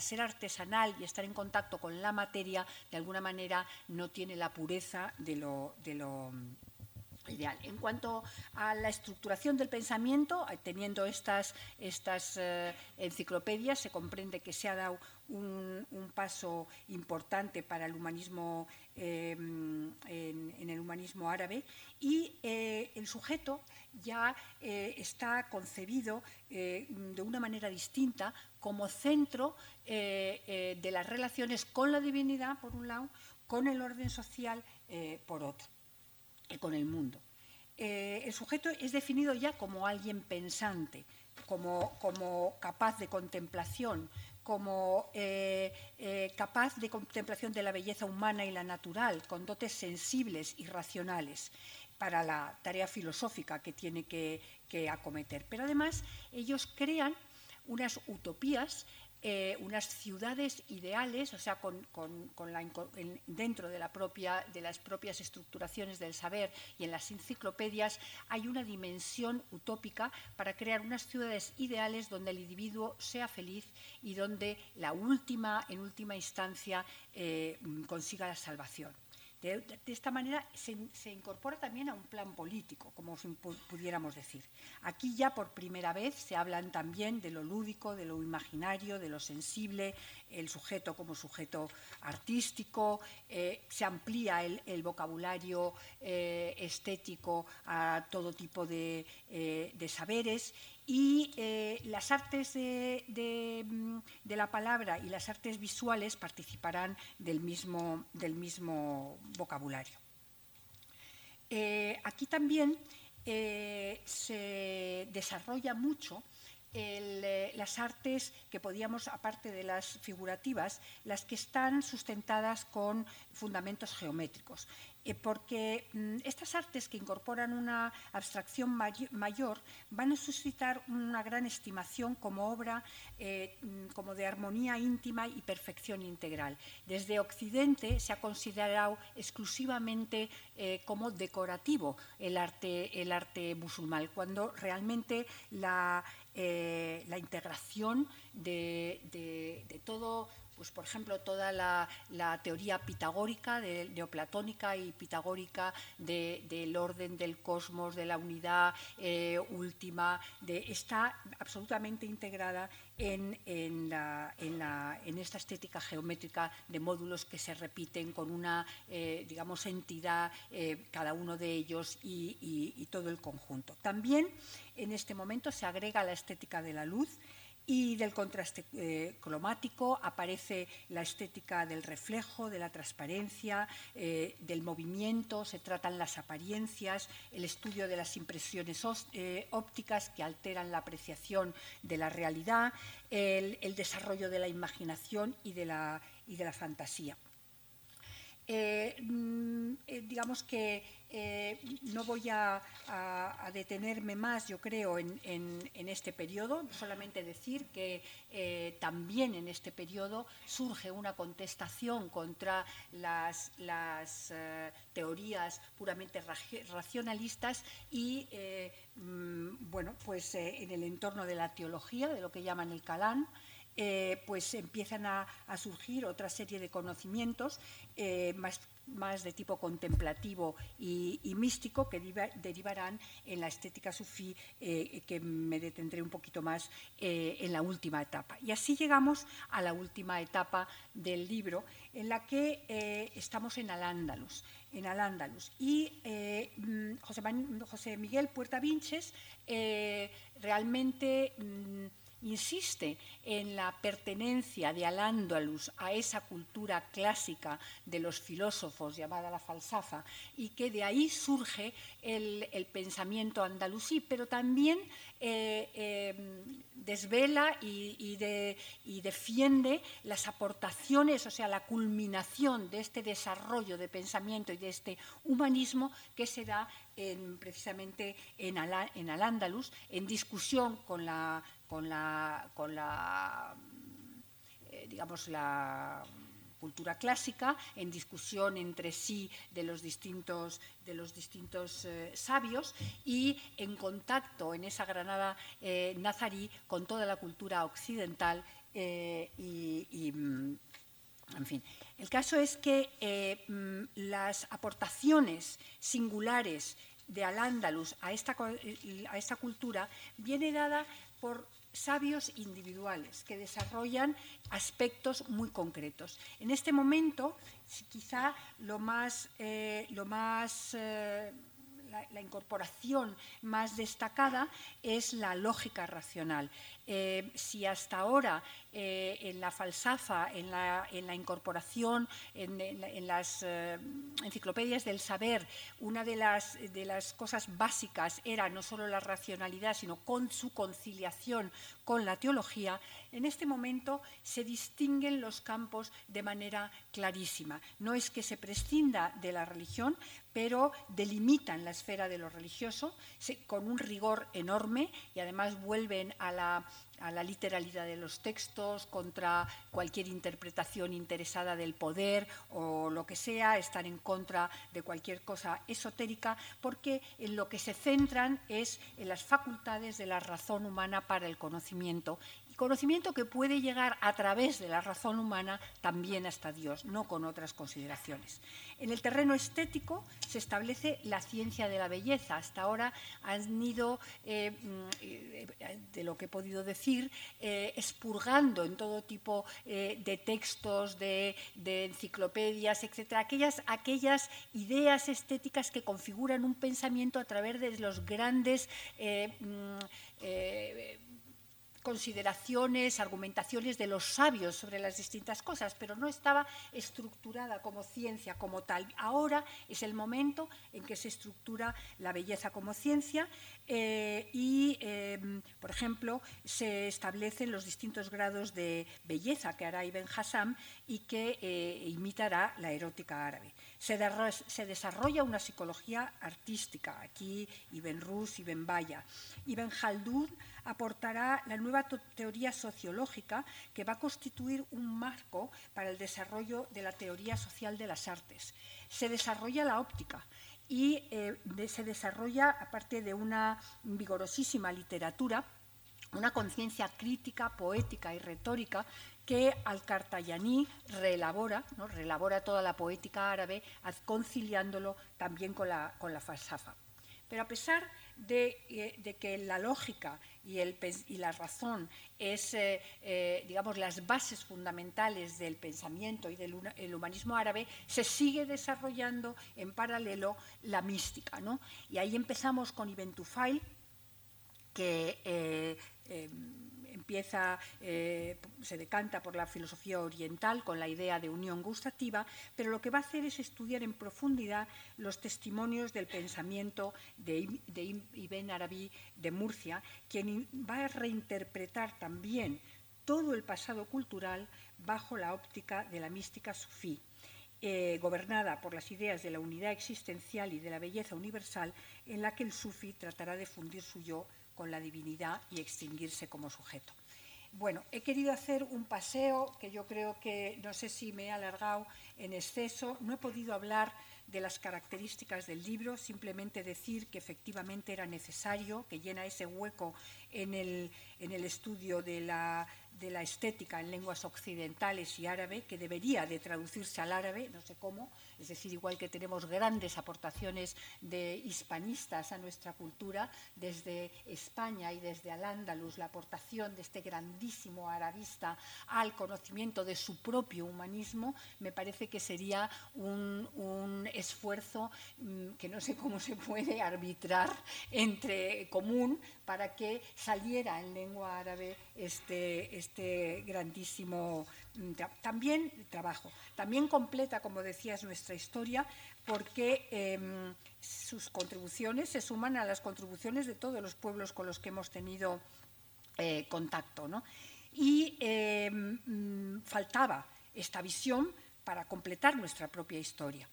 ser artesanal y estar en contacto con la materia, de alguna manera no tiene la pureza de lo, lo ideal. En cuanto a la estructuración del pensamiento, eh, teniendo estas, estas eh, enciclopedias, se comprende que se ha dado un, paso importante para el humanismo em, en, el humanismo árabe y eh, el sujeto ya está concebido de una manera distinta como centro de las relaciones con la divinidad, por un lado, con el orden social, por otro con el mundo. Eh, el sujeto es definido ya como alguien pensante, como, como capaz de contemplación, como eh, eh, capaz de contemplación de la belleza humana y la natural, con dotes sensibles y racionales para la tarea filosófica que tiene que acometer. Pero además ellos crean unas utopías eh, unas ciudades ideales, o sea, con, dentro de, la propia, de las propias estructuraciones del saber y en las enciclopedias hay una dimensión utópica para crear unas ciudades ideales donde el individuo sea feliz y donde la última, en última instancia, eh, consiga la salvación. De, esta manera se, incorpora también a un plan político, como pudiéramos decir. Aquí ya por primera vez se hablan también de lo lúdico, de lo imaginario, de lo sensible, el sujeto como sujeto artístico, eh, se amplía el, vocabulario eh, estético a todo tipo de, eh, de saberes y eh, las artes mm, de, la palabra y las artes visuales participarán del mismo, del mismo vocabulario. Eh, aquí también eh, se desarrolla mucho las artes que podíamos, aparte de las figurativas, las que están sustentadas con fundamentos geométricos. Eh, porque mm, estas artes que incorporan una abstracción mayor van a suscitar una gran estimación como obra eh, mm, como de armonía íntima y perfección integral. Desde Occidente se ha considerado exclusivamente eh, como decorativo el arte, el arte musulmán, cuando realmente la, integración de, de todo pues, por ejemplo, toda la, teoría pitagórica, neoplatónica y pitagórica del orden del cosmos, de la unidad eh, última, está absolutamente integrada en, esta estética geométrica de módulos que se repiten con una, eh, digamos, entidad, eh, cada uno de ellos y todo el conjunto. También en este momento se agrega la estética de la luz, y del contraste eh, cromático aparece la estética del reflejo, de la transparencia, eh, del movimiento, se tratan las apariencias, el estudio de las impresiones eh, ópticas que alteran la apreciación de la realidad, el, desarrollo de la imaginación y de la, y de la fantasía. Mm, digamos que eh, no voy a, detenerme más, yo creo, en, este periodo, solamente decir que eh, también en este periodo surge una contestación contra las, eh, teorías puramente racionalistas y, mm, bueno, pues en el entorno de la teología, de lo que llaman el Calán, pues empiezan a, surgir otra serie de conocimientos más más de tipo contemplativo y, místico que derivarán en la estética sufí, eh, que me detendré un poquito más eh, en la última etapa. Y así llegamos a la última etapa del libro, en la que eh, estamos en Al-Ándalus. En Y mm, José, Miguel Puerta Vinches realmente... Insiste en la pertenencia de Al-Ándalus a esa cultura clásica de los filósofos llamada la falsafa y que de ahí surge el, pensamiento andalusí, pero también eh, eh, desvela y, defiende las aportaciones, o sea, la culminación de este desarrollo de pensamiento y de este humanismo que se da precisamente en Al-Ándalus, en discusión con la con la, con la eh, digamos, la cultura clásica, en discusión entre sí de los distintos, de los distintos eh, sabios y en contacto en esa Granada eh, nazarí con toda la cultura occidental y, mm, en fin. El caso es que mm, las aportaciones singulares de Al-Ándalus a esta, a esta cultura viene dada por sabios individuales que desarrollan aspectos muy concretos. En este momento, quizá lo más, eh, lo más eh, la, incorporación más destacada es la lógica racional. Eh, si hasta ahora eh, en la falsafa, en la, incorporación, en, las eh, enciclopedias del saber, una de las, de las cosas básicas era no solo la racionalidad, sino con su conciliación con la teología, en este momento se distinguen los campos de manera clarísima. No es que se prescinda de la religión, pero delimitan la esfera de lo religioso con un rigor enorme y además vuelven a la, literalidad de los textos, contra cualquier interpretación interesada del poder o lo que sea, están en contra de cualquier cosa esotérica, porque en lo que se centran es en las facultades de la razón humana para el conocimiento conocimiento que puede llegar a través de la razón humana también hasta Dios, no con otras consideraciones. En el terreno estético se establece la ciencia de la belleza. Hasta ahora han ido, eh, mm, de lo que he podido decir, eh, expurgando en todo tipo eh, de textos, de, enciclopedias, etcétera, aquellas, aquellas ideas estéticas que configuran un pensamiento a través de los grandes mm, consideraciones, argumentaciones de los sabios sobre las distintas cosas, pero no estaba estructurada como ciencia como tal. Ahora es el momento en que se estructura la belleza como ciencia eh, y, em, por ejemplo, se establecen los distintos grados de belleza que hará Ibn Hassam y que eh, imitará la erótica árabe. Se, se, desarrolla una psicología artística, aquí Ibn Rus, Ibn Baya. Ibn Khaldun aportará la nueva teoría sociológica que va a constituir un marco para el desarrollo de la teoría social de las artes. Se desarrolla la óptica y eh, se desarrolla, aparte de una vigorosísima literatura, una conciencia crítica, poética y retórica que Al-Kartayaní reelabora, ¿no? reelabora toda la poética árabe, conciliándolo también con la, con la falsafa. Pero a pesar eh, de, que la lógica y, la razón es, eh, eh, digamos, las bases fundamentales del pensamiento y del humanismo árabe, se sigue desarrollando en paralelo la mística. ¿no? Y ahí empezamos con Ibn Tufail, que eh, se decanta por la filosofía oriental con la idea de unión gustativa, pero lo que va a hacer es estudiar en profundidad los testimonios del pensamiento de, Ibn Arabi de Murcia, quien va a reinterpretar también todo el pasado cultural bajo la óptica de la mística sufí. Eh, gobernada por las ideas de la unidad existencial y de la belleza universal, en la que el sufí tratará de fundir su yo con la divinidad y extinguirse como sujeto. Bueno, he querido hacer un paseo que yo creo que no sé si me he alargado en exceso. No he podido hablar de las características del libro, simplemente decir que efectivamente era necesario, que llena ese hueco en el, en el estudio de la de la estética en lenguas occidentales y árabe, que debería de traducirse al árabe, no sé cómo, es decir, igual que tenemos grandes aportaciones de hispanistas a nuestra cultura, desde España y desde Al-Ándalus, la aportación de este grandísimo arabista al conocimiento de su propio humanismo, me parece que sería un, un esfuerzo mm, que no sé cómo se puede arbitrar entre común para que saliera en lengua árabe este, este grandísimo mm, también trabajo. También completa, como decías, nuestra historia porque em, sus contribuciones se suman a las contribuciones de todos los pueblos con los que hemos tenido eh, contacto. Y em, mm, faltaba esta visión para completar nuestra propia historia.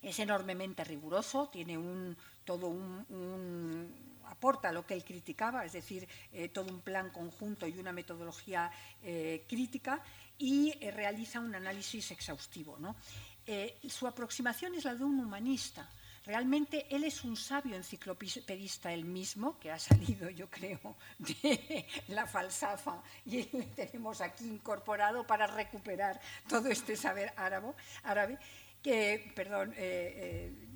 Es enormemente riguroso, tiene un, todo un aporta lo que él criticaba, es decir, eh, todo un plan conjunto y una metodología eh, crítica, y eh, realiza un análisis exhaustivo. su aproximación es la de un humanista. Realmente él es un sabio enciclopedista él mismo, que ha salido, yo creo, de la falsafa y le tenemos aquí incorporado para recuperar todo este saber árabe, árabe que, perdón,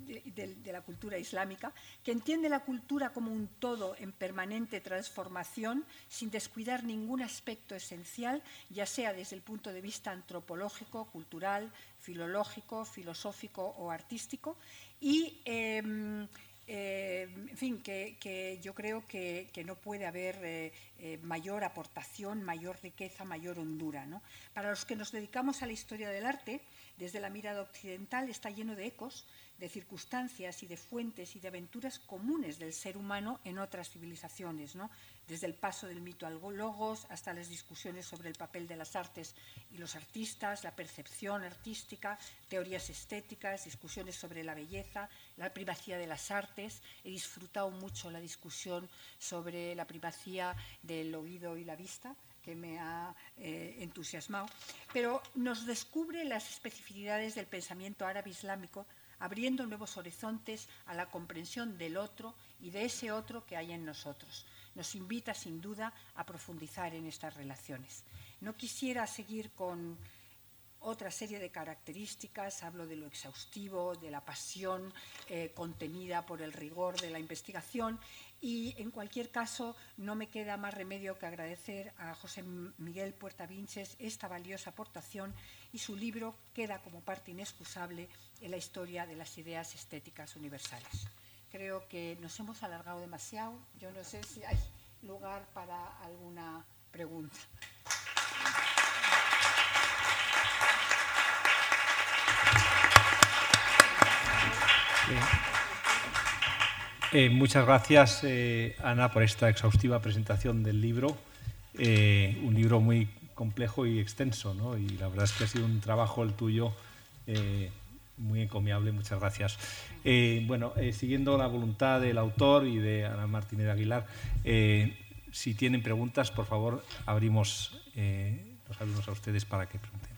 de, la cultura islámica, que entiende la cultura como un todo en permanente transformación, sin descuidar ningún aspecto esencial, ya sea desde el punto de vista antropológico, cultural, filológico, filosófico o artístico, y em, eh, en fin, que, yo creo que, no puede haber eh, eh, mayor aportación, mayor riqueza, mayor hondura. Para los que nos dedicamos a la historia del arte, desde la mirada occidental está lleno de ecos de circunstancias y de fuentes y de aventuras comunes del ser humano en otras civilizaciones. ¿no? desde el paso del mito al logos hasta las discusiones sobre el papel de las artes y los artistas, la percepción artística, teorías estéticas, discusiones sobre la belleza, la privacidad de las artes. He disfrutado mucho la discusión sobre la privacidad del oído y la vista que me ha eh, entusiasmado, pero nos descubre las especificidades del pensamiento árabe islámico, abriendo nuevos horizontes a la comprensión del otro y de ese otro que hay en nosotros. Nos invita, sin duda, a profundizar en estas relaciones. No quisiera seguir con otra serie de características, hablo de lo exhaustivo, de la pasión eh, contenida por el rigor de la investigación y en cualquier caso no me queda más remedio que agradecer a José Miguel Puerta Vinches esta valiosa aportación y su libro queda como parte inexcusable en la historia de las ideas estéticas universales. Creo que nos hemos alargado demasiado. Yo no sé si hay lugar para alguna pregunta. Eh, muchas gracias, eh, Ana, por esta exhaustiva presentación del libro. Eh, un libro muy complejo y extenso, ¿no? y la verdad es que ha sido un trabajo el tuyo muy encomiable. Muchas gracias. bueno, siguiendo la voluntad del autor y de Ana Martínez Aguilar, si tienen preguntas, por favor, abrimos los abrimos a ustedes para que pregunten.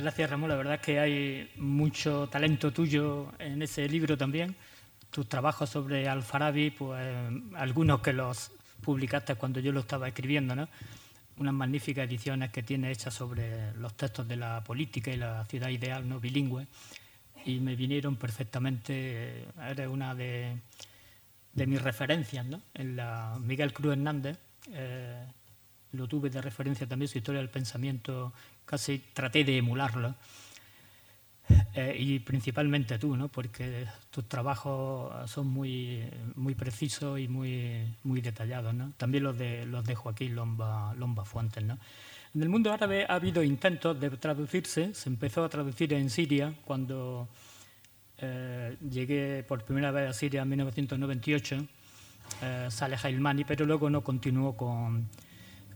Gracias, Ramón. La verdad es que hay mucho talento tuyo en ese libro también. Tus trabajos sobre Al-Farabi, pues algunos que los publicaste cuando yo lo estaba escribiendo, ¿no? Unas magníficas ediciones que tiene hechas sobre los textos de la política y la ciudad ideal, ¿no? Bilingüe. Y me vinieron perfectamente. Eres una de, de mis referencias, ¿no? En la Miguel Cruz Hernández. Eh, lo tuve de referencia también su historia del pensamiento casi traté de emularlo. Eh, y principalmente tú, ¿no? porque tus trabajos son muy, muy precisos y muy, muy detallados. ¿no? También los de, los de Joaquín Lomba, Lomba Fuentes. ¿no? En el mundo árabe ha habido intentos de traducirse. Se empezó a traducir en Siria cuando eh, llegué por primera vez a Siria en 1998. Eh, Saleh Hailmani, pero luego no continuó con,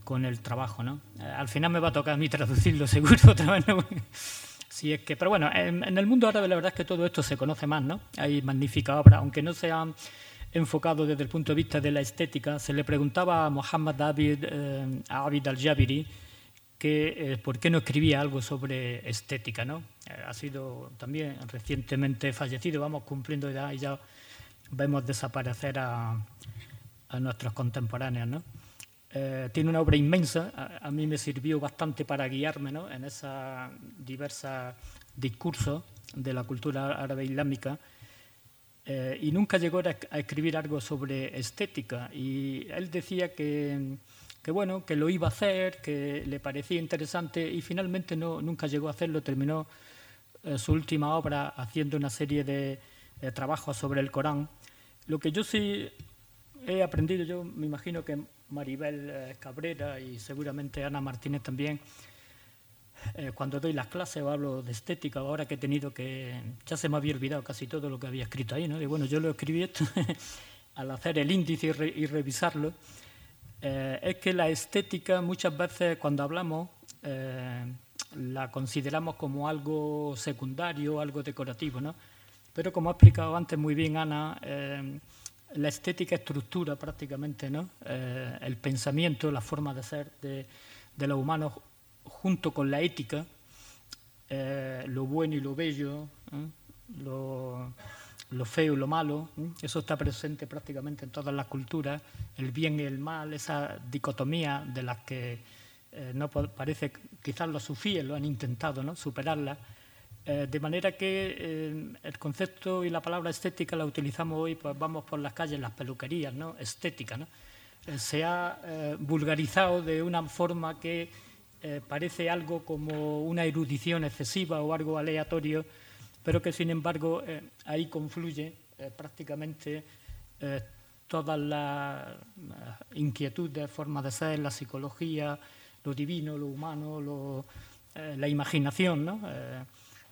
con el trabajo. ¿no? Eh, al final me va a tocar a mí traducirlo seguro otra vez. Si es que, pero bueno, en, el mundo árabe la verdad es que todo esto se conoce más. ¿no? Hay magníficas obras, aunque no se han enfocado desde el punto de vista de la estética. Se le preguntaba a Mohammad David, eh, Abid al-Jabiri que eh, por qué no escribía algo sobre estética. ¿no? ha sido también recientemente fallecido, vamos cumpliendo edad y ya vemos desaparecer a, a nuestros contemporáneos. ¿no? Eh, tiene una obra inmensa, a, mí me sirvió bastante para guiarme en esos diversos discursos de la cultura árabe islámica eh, y nunca llegó a, escribir algo sobre estética. Y él decía que, que, bueno, que lo iba a hacer, que le parecía interesante y finalmente no, nunca llegó a hacerlo, terminó eh, su última obra haciendo una serie de trabajos sobre el Corán. Lo que yo sí he aprendido, yo me imagino que Maribel eh, Cabrera y seguramente Ana Martínez también, eh, cuando doy las clases o hablo de estética, ahora que he tenido que, ya se me había olvidado casi todo lo que había escrito ahí, ¿no? Y bueno, yo lo escribí esto al hacer el índice y, revisarlo, eh, es que la estética muchas veces cuando hablamos la consideramos como algo secundario, algo decorativo, ¿no? Pero como ha explicado antes muy bien Ana, la estética estructura prácticamente ¿no? Eh, el pensamiento, la forma de ser de, los humanos junto con la ética, eh, lo bueno y lo bello, ¿eh? lo, feo y lo malo, eso está presente prácticamente en todas las culturas, el bien y el mal, esa dicotomía de las que no parece, quizás los sufíes lo han intentado ¿no? superarla, eh, de manera que eh, el concepto y la palabra estética la utilizamos hoy, pues vamos por las calles, las peluquerías, ¿no? Estética, ¿no? Eh, se ha vulgarizado de una forma que parece algo como una erudición excesiva o algo aleatorio, pero que sin embargo ahí confluye prácticamente todas las inquietudes, formas de ser, la psicología, lo divino, lo humano, la imaginación, ¿no?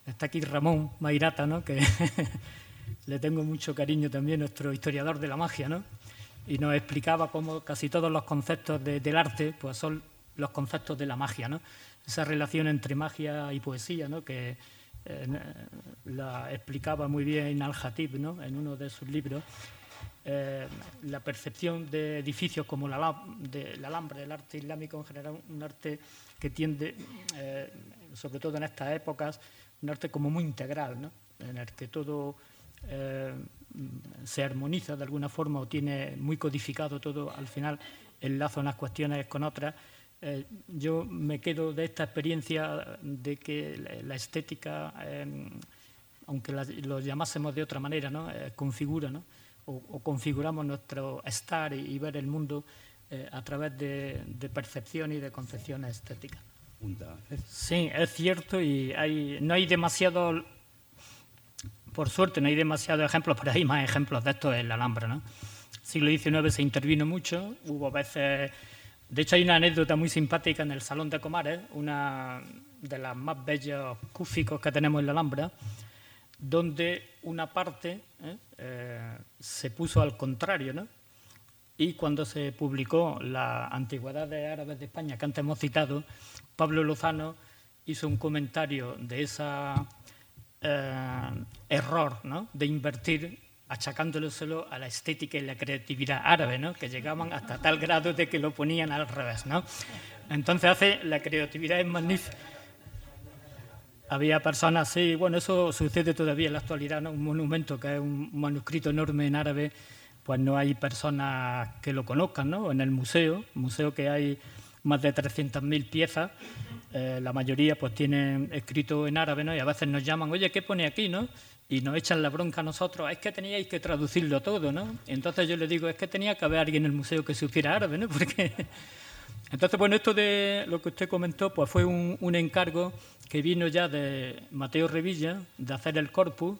Está aquí Ramón Mairata, ¿no? que le tengo mucho cariño también, nuestro historiador de la magia, ¿no? y nos explicaba cómo casi todos los conceptos del arte pues son los conceptos de la magia, ¿no? esa relación entre magia y poesía, ¿no? que eh, la explicaba muy bien Al-Hatib ¿no? en uno de sus libros. Eh, la percepción de edificios como la, de, la Alhambra, del arte islámico en general, un arte que tiende, eh, sobre todo en estas épocas, un arte como muy integral, ¿no? en el que todo se armoniza de alguna forma o tiene muy codificado todo, al final enlaza unas cuestiones con otras. Eh, yo me quedo de esta experiencia de que la estética, em, aunque lo llamásemos de otra manera, ¿no? Eh, configura. O, configuramos nuestro estar y, ver el mundo eh, a través de, percepción y de concepciones estéticas. Sí, es cierto y no hay demasiado por suerte no hay demasiados ejemplos, pero hay más ejemplos de esto en la Alhambra. ¿no? Siglo XIX se intervino mucho, hubo veces... De hecho, hay una anécdota muy simpática en el Salón de Comares, una de las más bellos cúficos que tenemos en la Alhambra, donde una parte ¿eh? Eh, se puso al contrario, ¿no? Y cuando se publicó la Antigüedades Árabes de España, que antes hemos citado, Pablo Lozano hizo un comentario de esa eh, error ¿no? de invertir achacándoselo a la estética y la creatividad árabe, ¿no? que llegaban hasta tal grado de que lo ponían al revés. ¿no? Entonces hace, la creatividad es magnífica. Había personas, sí, bueno, eso sucede todavía en la actualidad, ¿no? un monumento que es un manuscrito enorme en árabe, pues no hay personas que lo conozcan, ¿no? En el museo, museo que hay más de 300.000 piezas, eh, la mayoría pues tienen escrito en árabe, ¿no? Y a veces nos llaman, oye, ¿qué pone aquí, no? Y nos echan la bronca a nosotros, es que teníais que traducirlo todo, ¿no? entonces yo le digo, es que tenía que haber alguien en el museo que supiera árabe, ¿no? Porque... Entonces, bueno, esto de lo que usted comentó, pues fue un, encargo que vino ya de Mateo Revilla, de hacer el corpus.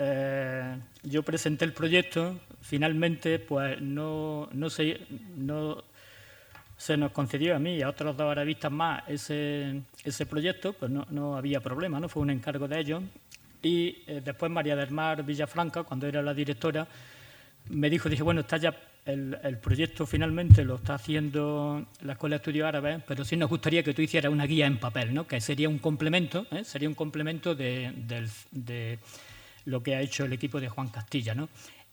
Eh, yo presenté el proyecto, finalmente, pues no, no, se, no se nos concedió a mí y a otros dos arabistas más ese, ese proyecto, pues no, no, había problema, ¿no? fue un encargo de ellos. Y eh, después María del Mar Villafranca, cuando era la directora, me dijo, dije, bueno, está ya el, el, proyecto finalmente lo está haciendo la Escuela de Estudios Árabes, pero sí nos gustaría que tú hicieras una guía en papel, ¿no? que sería un complemento, ¿eh? sería un complemento de, lo que ha hecho el equipo de Juan Castilla. ¿no?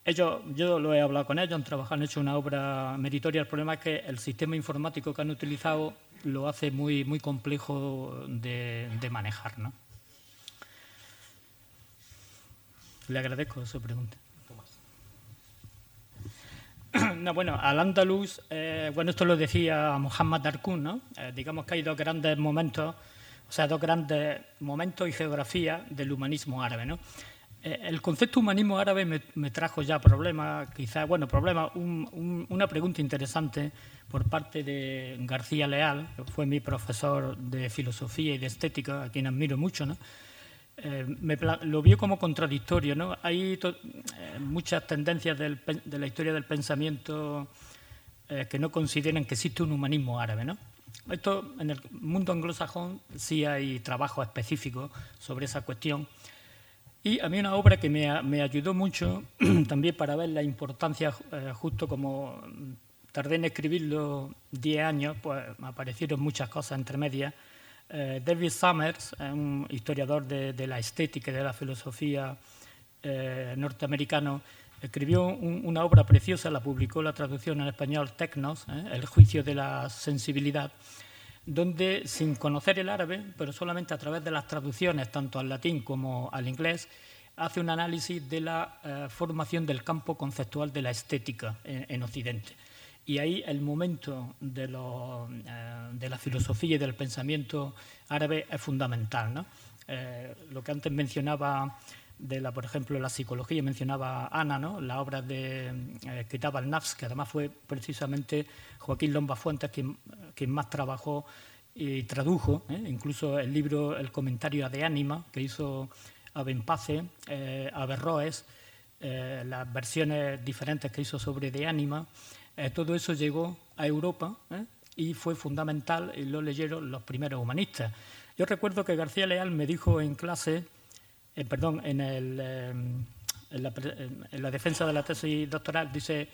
Ellos, yo lo he hablado con ellos, han trabajado, han hecho una obra meritoria. El problema es que el sistema informático que han utilizado lo hace muy, muy complejo de, manejar. ¿no? Le agradezco su pregunta. No, bueno, al andaluz, eh, bueno, esto lo decía Muhammad Darkun, ¿no? Eh, digamos que hay dos grandes momentos, o sea, dos grandes momentos y geografía del humanismo árabe, ¿no? Eh, el concepto humanismo árabe me, trajo ya problemas, quizás, bueno, problemas, una pregunta interesante por parte de García Leal, que fue mi profesor de filosofía y de estética, a quien admiro mucho, ¿no? Eh, me, lo vio como contradictorio. ¿no? Hay eh, muchas tendencias de la historia del pensamiento que no consideran que existe un humanismo árabe. ¿no? Esto en el mundo anglosajón sí hay trabajo específico sobre esa cuestión. Y a mí una obra que me, ayudó mucho también para ver la importancia, eh, justo como tardé en escribirlo 10 años, pues me aparecieron muchas cosas entre medias. Eh, David Summers, un historiador de, la estética y de la filosofía eh, norteamericano, escribió una obra preciosa, la publicó la traducción en español Tecnos, El juicio de la sensibilidad, donde sin conocer el árabe, pero solamente a través de las traducciones, tanto al latín como al inglés, hace un análisis de la eh, formación del campo conceptual de la estética en, Occidente. Y ahí el momento de, eh, de, la filosofía y del pensamiento árabe es fundamental. Eh, lo que antes mencionaba de la, por ejemplo, la psicología, mencionaba Ana, ¿no? la obra de eh, Kitab al-Nafs, que además fue precisamente Joaquín Lomba Fuentes quien, quien más trabajó y tradujo, ¿eh? incluso el libro, el comentario De Ánima, que hizo Abenpace, eh, Averroes, eh, las versiones diferentes que hizo sobre De Ánima, eh, todo eso llegó a Europa y fue fundamental y lo leyeron los primeros humanistas. Yo recuerdo que García Leal me dijo en clase eh, perdón, en, el, eh, la, defensa de la tesis doctoral, dice,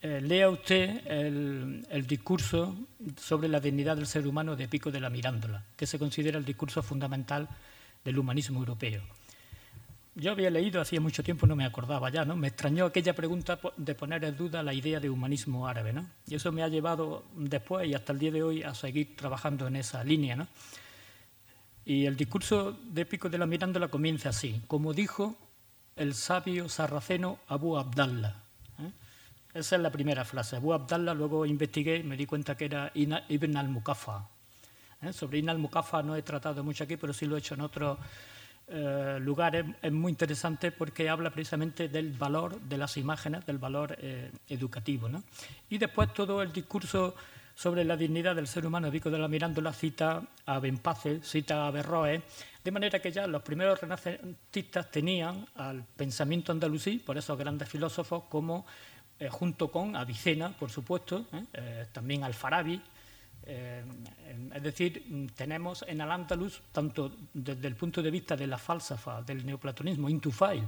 eh, lea usted el, discurso sobre la dignidad del ser humano de Pico de la Mirándola, que se considera el discurso fundamental del humanismo europeo. Yo había leído hacía mucho tiempo, no me acordaba ya, ¿no? Me extrañó aquella pregunta de poner en duda la idea de humanismo árabe, ¿no? Y eso me ha llevado después y hasta el día de hoy a seguir trabajando en esa línea, ¿no? Y el discurso de Pico de la Mirándola comienza así, como dijo el sabio sarraceno Abu Abdallah, esa es la primera frase. Abu Abdallah, luego investigué y me di cuenta que era Ibn al-Mukafa. ¿eh? Sobre Ibn al-Mukafa no he tratado mucho aquí, pero sí lo he hecho en otros eh, lugares. Es muy interesante porque habla precisamente del valor de las imágenes, del valor eh, educativo. Y después todo el discurso sobre la dignidad del ser humano, Vico de la Mirándola cita a Benpace, cita a Averroes, de manera que ya los primeros renacentistas tenían al pensamiento andalusí, por esos grandes filósofos, como eh, junto con Avicena, por supuesto, ¿eh? Eh, también Alfarabi. es decir, tenemos en Al-Ándalus, tanto desde el punto de vista de la falsafa, del neoplatonismo, Intufail,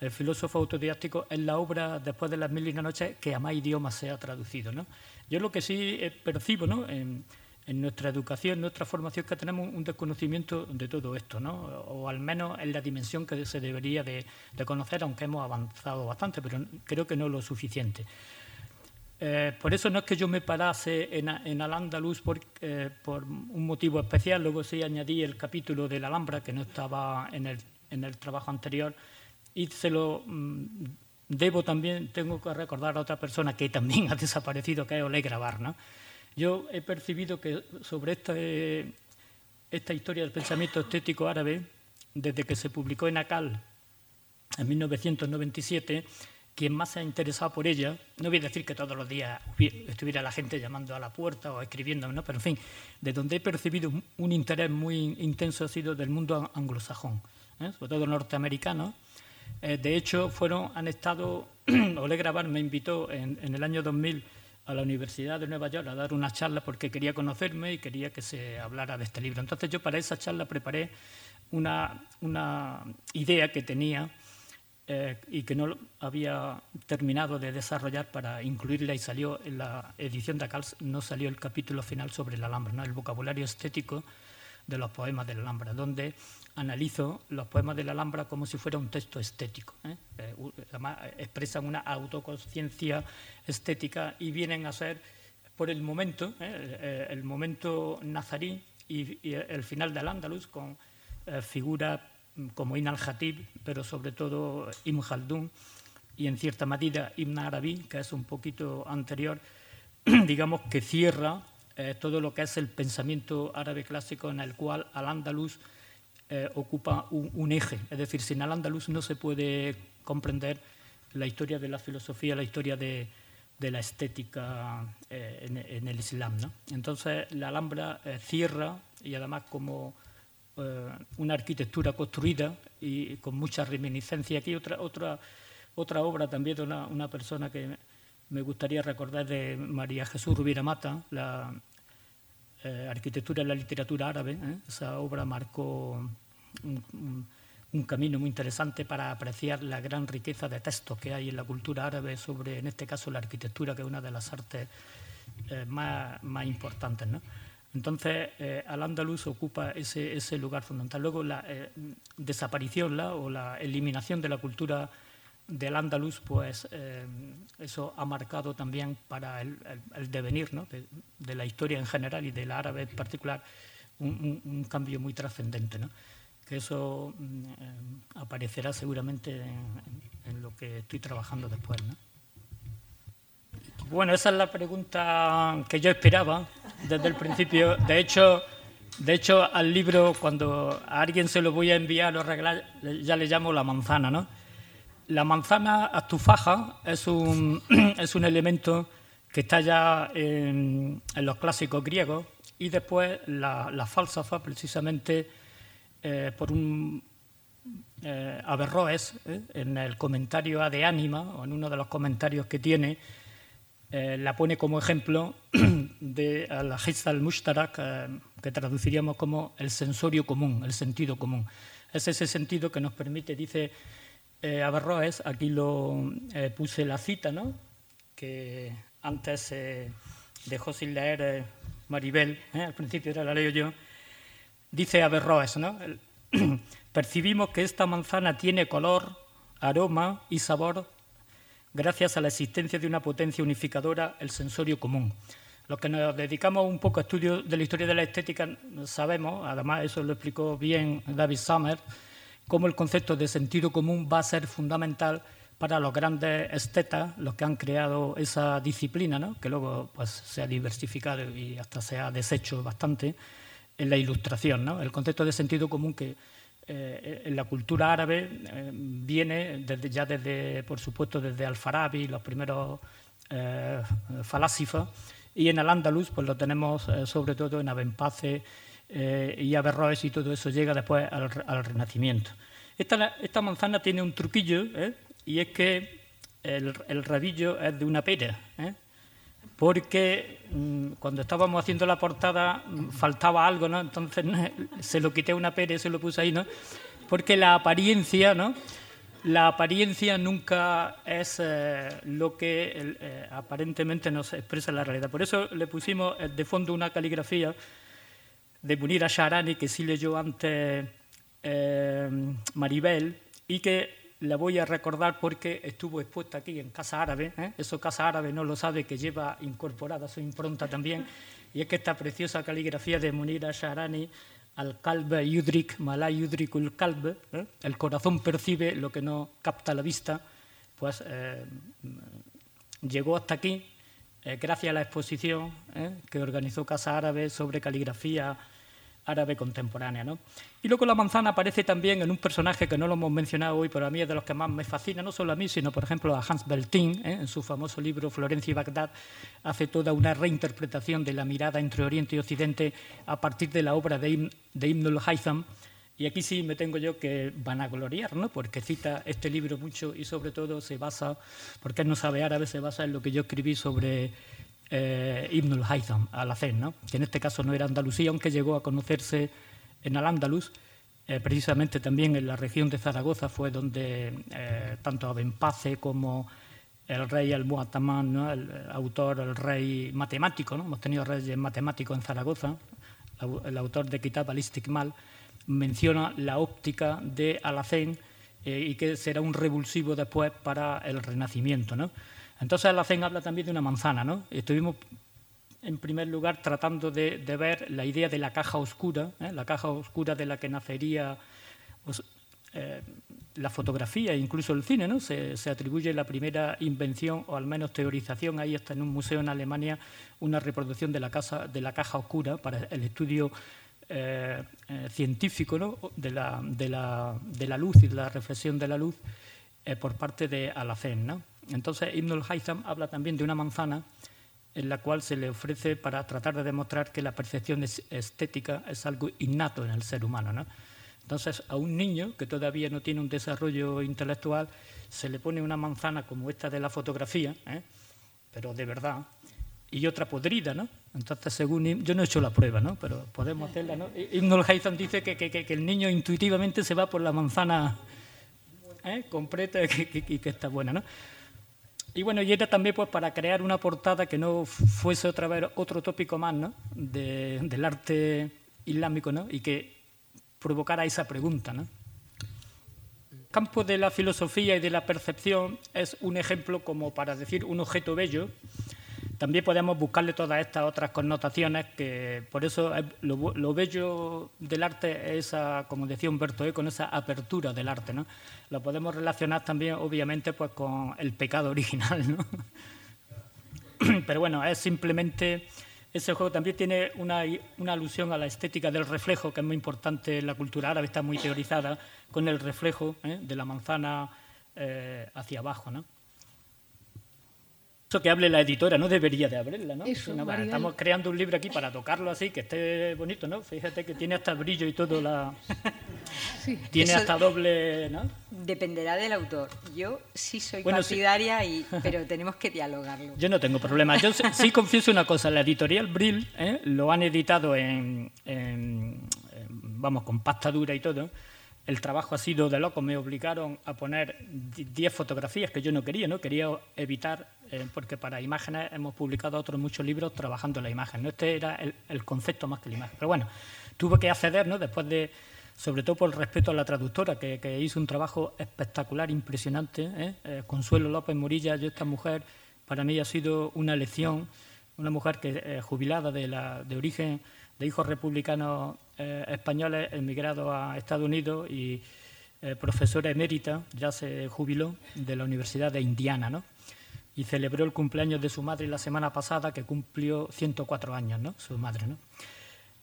el filósofo autodidáctico, en la obra Después de las mil y una noches que a más idiomas se ha traducido. ¿no? Yo lo que sí percibo ¿no? en, en nuestra educación, en nuestra formación, que tenemos un desconocimiento de todo esto, ¿no? o al menos en la dimensión que se debería de, conocer, aunque hemos avanzado bastante, pero creo que no lo suficiente. Eh, por eso no es que yo me parase en, en Al-Ándalus por, eh, por, un motivo especial, luego sí añadí el capítulo de la Alhambra, que no estaba en el, en el trabajo anterior, y se lo mm, debo también, tengo que recordar a otra persona que también ha desaparecido, que es Oleg Grabar, ¿no? Yo he percibido que sobre esta, esta historia del pensamiento estético árabe, desde que se publicó en Akal en 1997, quien más se ha interesado por ella, no voy a decir que todos los días estuviera la gente llamando a la puerta o escribiendo, ¿no? pero en fin, de donde he percibido un interés muy intenso ha sido del mundo anglosajón, ¿eh? sobre todo norteamericano. Eh, de hecho, fueron, han estado, Oleg Grabar me invitó en, en el año 2000 a la Universidad de Nueva York a dar una charla porque quería conocerme y quería que se hablara de este libro. Entonces yo para esa charla preparé una, una idea que tenía eh, y que no había terminado de desarrollar para incluirla y salió en la edición de Acals, no salió el capítulo final sobre la Alhambra, ¿no? el vocabulario estético de los poemas de la Alhambra, donde analizo los poemas de la Alhambra como si fuera un texto estético. ¿eh? Eh, además, expresan una autoconciencia estética y vienen a ser, por el momento, ¿eh? el momento nazarí y, el final del Andalus, con figuras como Ibn al-Hatib, pero sobre todo Ibn Khaldun y en cierta medida Ibn Arabi, que es un poquito anterior, digamos que cierra todo lo que es el pensamiento árabe clásico en el cual al-Ándalus eh, ocupa un, eje. Es decir, sin al-Ándalus no se puede comprender la historia de la filosofía, la historia de, la estética eh, en, el Islam. Entonces, la Alhambra eh, cierra y además como una arquitectura construida y con mucha reminiscencia. Aquí otra, otra, otra obra también de una, una persona que me gustaría recordar de María Jesús Rubiera Mata, la arquitectura y la literatura árabe. Esa obra marcó un, camino muy interesante para apreciar la gran riqueza de textos que hay en la cultura árabe sobre, en este caso, la arquitectura, que es una de las artes eh, más, importantes. Entonces, eh, Al-Ándalus ocupa ese, lugar fundamental. Luego, la eh, desaparición o la eliminación de la cultura del Andalus, pues eso ha marcado también para el, devenir ¿no? de, la historia en general y del árabe en particular un, un cambio muy trascendente. ¿no? que eso mm, eh, aparecerá seguramente en, lo que estoy trabajando después. Bueno, esa es la pregunta que yo esperaba desde el principio. De hecho, de hecho, al libro, cuando a alguien se lo voy a enviar o arreglar, ya le llamo la manzana. ¿no? La manzana astufaja es un, es un elemento que está ya en, los clásicos griegos y después la, la falsafa, precisamente, eh, por un eh, Averroes, eh, en el comentario a de Ánima, o en uno de los comentarios que tiene, la pone como ejemplo de la Hizz al-Mushtarak, que traduciríamos como el sensorio común, el sentido común. Es ese sentido que nos permite, dice Averroes, aquí lo puse la cita, ¿no? que antes dejó sin leer Maribel, al principio era la leo yo, dice Averroes, ¿no? percibimos que esta manzana tiene color, aroma y sabor gracias a la existencia de una potencia unificadora, el sensorio común. Los que nos dedicamos un poco a estudio de la historia de la estética sabemos, además eso lo explicó bien David Summer, cómo el concepto de sentido común va a ser fundamental para los grandes estetas, los que han creado esa disciplina, ¿no? que luego pues, se ha diversificado y hasta se ha deshecho bastante en la ilustración. ¿no? El concepto de sentido común que eh, en la cultura árabe eh, viene desde, ya desde, por supuesto, desde Al-Farabi, los primeros eh, falásifos, y en Al-Ándalus pues lo tenemos sobre todo en Abenpace y Averroes y todo eso llega después al, Renacimiento. Esta, esta, manzana tiene un truquillo y es que el, el rabillo es de una pera porque mm, cuando estábamos haciendo la portada mm, faltaba algo, ¿no? Entonces se lo quité una pere y se lo puse ahí, ¿no? Porque la apariencia, ¿no? La apariencia nunca es eh, lo que eh, aparentemente nos expresa la realidad. Por eso le pusimos eh, de fondo una caligrafía de Munira Sharani, que sí leyó antes Maribel, y que la voy a recordar porque estuvo expuesta aquí en Casa Árabe. ¿eh? Eso Casa Árabe no lo sabe, que lleva incorporada su impronta también. Y es que esta preciosa caligrafía de Munira Sharani, al kalb yudrik, malay yudrikul kalb, ¿eh? el corazón percibe lo que no capta la vista, pues eh, llegó hasta aquí gracias a la exposición que organizó Casa Árabe sobre caligrafía árabe contemporánea. ¿no? Y luego la manzana aparece también en un personaje que no lo hemos mencionado hoy, pero a mí es de los que más me fascina, no solo a mí, sino por ejemplo a Hans Beltin, ¿eh? en su famoso libro Florencia y Bagdad, hace toda una reinterpretación de la mirada entre Oriente y Occidente a partir de la obra de, Ibn, de Ibn al-Haytham. Y aquí sí me tengo yo que vanagloriar, ¿no? porque cita este libro mucho y sobre todo se basa, porque él no sabe árabe, se basa en lo que yo escribí sobre eh, Ibn al-Haytham, Alacén, ¿no? que en este caso no era Andalucía, aunque llegó a conocerse en Al-Ándalus, eh, precisamente también en la región de Zaragoza fue donde eh, tanto Abenpace como el rey Al-Mu'ataman, el autor, el rey matemático, ¿no? hemos tenido reyes matemáticos en Zaragoza, el autor de Kitab al-Istikmal, menciona la óptica de Alacén eh, y que será un revulsivo después para el Renacimiento. ¿no? Entonces Alacén habla también de una manzana, ¿no? Estuvimos en primer lugar tratando de, ver la idea de la caja oscura, ¿eh? la caja oscura de la que nacería pues, eh, la fotografía e incluso el cine, ¿no? Se, atribuye la primera invención o al menos teorización, ahí está en un museo en Alemania una reproducción de la, casa, de la caja oscura para el estudio eh, científico ¿no? de, la, de, la, de, la, luz y de la reflexión de la luz por parte de Alacén. ¿no? Entonces, Ibn al-Haytham habla también de una manzana en la cual se le ofrece para tratar de demostrar que la percepción estética es algo innato en el ser humano. Entonces, a un niño que todavía no tiene un desarrollo intelectual, se le pone una manzana como esta de la fotografía, ¿eh? pero de verdad, y otra podrida, ¿no? Entonces, según yo no he hecho la prueba, ¿no? Pero podemos hacerla, ¿no? Ibn al-Haytham dice que, que, el niño intuitivamente se va por la manzana ¿eh? completa y que, está buena, ¿no? Y bueno, y era también pues para crear una portada que no fuese otra vez otro tópico más ¿no? del arte islámico ¿no? y que provocara esa pregunta. ¿no? El campo de la filosofía y de la percepción es un ejemplo como para decir un objeto bello también podemos buscarle todas estas otras connotaciones que por eso lo, bello del arte es, esa, como decía Humberto Eco, con esa apertura del arte. ¿no? Lo podemos relacionar también, obviamente, pues, con el pecado original. ¿no? Pero bueno, es simplemente... Ese juego también tiene una, alusión a la estética del reflejo, que es muy importante en la cultura árabe, está muy teorizada con el reflejo ¿eh? de la manzana eh, hacia abajo. ¿no? Que hable la editora, no debería de abrirla, ¿no? estamos creando un libro aquí para tocarlo así, que esté bonito, ¿no? Fíjate que tiene hasta brillo y todo la... Tiene hasta doble, ¿no? Dependerá del autor. Yo sí soy partidaria, y, pero tenemos que dialogarlo. Yo no tengo problema. Yo sí confieso una cosa, la editorial Brill ¿eh? lo han editado en, vamos, con pasta dura y todo, el trabajo ha sido de loco. Me obligaron a poner 10 fotografías que yo no quería, ¿no? Quería evitar, eh, porque para imágenes hemos publicado otros muchos libros trabajando la imagen. ¿no? Este era el, concepto más que la imagen. Pero bueno, tuve que acceder, ¿no? Después de, sobre todo por respeto a la traductora, que, hizo un trabajo espectacular, impresionante. ¿eh? Eh, Consuelo López Murilla, yo esta mujer, para mí ha sido una lección, una mujer que jubilada de, la, de origen de hijos republicanos eh, españoles emigrados a Estados Unidos y eh, profesora emérita, ya se jubiló, de la Universidad de Indiana, ¿no? Y celebró el cumpleaños de su madre la semana pasada, que cumplió 104 años, ¿no? Su madre, ¿no?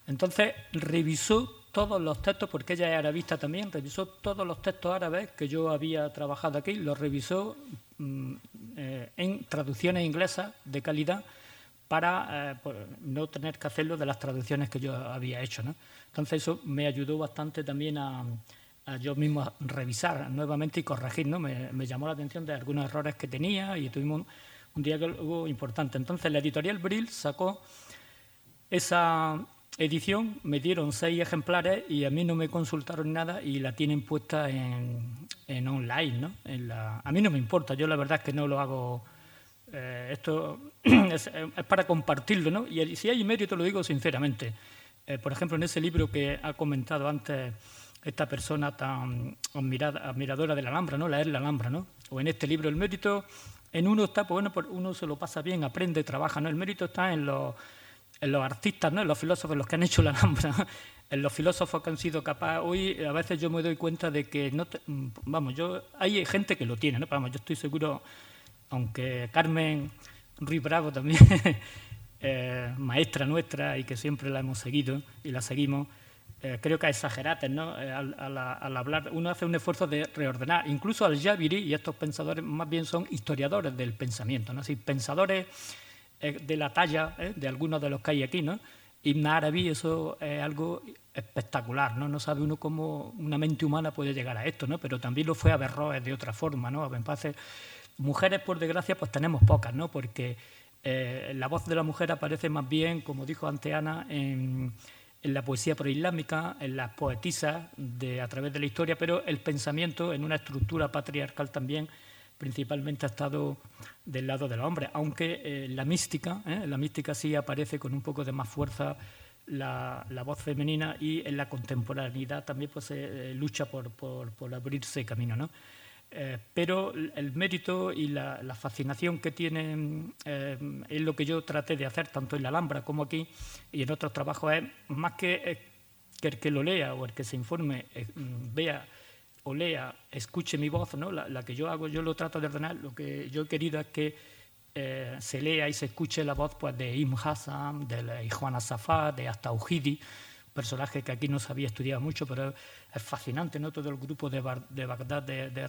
Entonces revisó todos los textos, porque ella es arabista también, revisó todos los textos árabes que yo había trabajado aquí, los revisó mm, eh, en traducciones inglesas de calidad para no tener que hacerlo de las traducciones que yo había hecho. ¿no? Entonces eso me ayudó bastante también a, yo mismo revisar nuevamente y corregir. ¿no? Me, llamó la atención de algunos errores que tenía y tuvimos un, día diálogo importante. Entonces la editorial Brill sacó esa edición, me dieron seis ejemplares y a mí no me consultaron nada y la tienen puesta en, en online. ¿no? En la, a mí no me importa, yo la verdad es que no lo hago... Eh, esto es, es, para compartirlo, ¿no? Y si hay mérito, lo digo sinceramente. Eh, por ejemplo, en ese libro que ha comentado antes esta persona tan admiradora de la Alhambra, ¿no? leer la Alhambra, ¿no? o en este libro, el mérito en uno está, pues bueno, uno se lo pasa bien, aprende, trabaja, ¿no? el mérito está en los, en los artistas, ¿no? en los filósofos, los que han hecho la Alhambra, en los filósofos que han sido capaces. Hoy a veces yo me doy cuenta de que, no vamos, yo hay gente que lo tiene, ¿no? vamos, yo estoy seguro, aunque Carmen Ruiz Bravo también Eh, maestra nuestra y que siempre la hemos seguido y la seguimos, eh, creo que exagerates, ¿no? Eh, al, hablar, uno hace un esfuerzo de reordenar. Incluso al Javiri, y estos pensadores más bien son historiadores del pensamiento, ¿no? Así, pensadores de la talla de algunos de los que hay aquí, ¿no? Ibn Arabi, eso es algo espectacular, ¿no? No sabe uno cómo una mente humana puede llegar a esto, ¿no? Pero también lo fue a Berroes de otra forma, ¿no? A mujeres, por desgracia, pues tenemos pocas, ¿no? Porque eh, la voz de la mujer aparece más bien, como dijo ante Ana, en, la poesía proislámica, en las poetisas de, a través de la historia, pero el pensamiento en una estructura patriarcal también principalmente ha estado del lado del hombre, aunque eh, la mística, ¿eh? la mística sí aparece con un poco de más fuerza la, voz femenina y en la contemporaneidad también pues, se lucha por, por abrirse camino. ¿no? Eh, pero el mérito y la, fascinación que tiene eh, es lo que yo traté de hacer tanto en la Alhambra como aquí y en otros trabajos es más que, eh, que el que lo lea o el que se informe vea o lea, escuche mi voz, ¿no? La, que yo hago, yo lo trato de ordenar, lo que yo he querido es que se lea y se escuche la voz pues, de Ibn Hassan, de Juana Safá, de Hasta personaje que aquí no se había estudiado mucho, pero es fascinante, ¿no? Todo el grupo de, de Bagdad de, de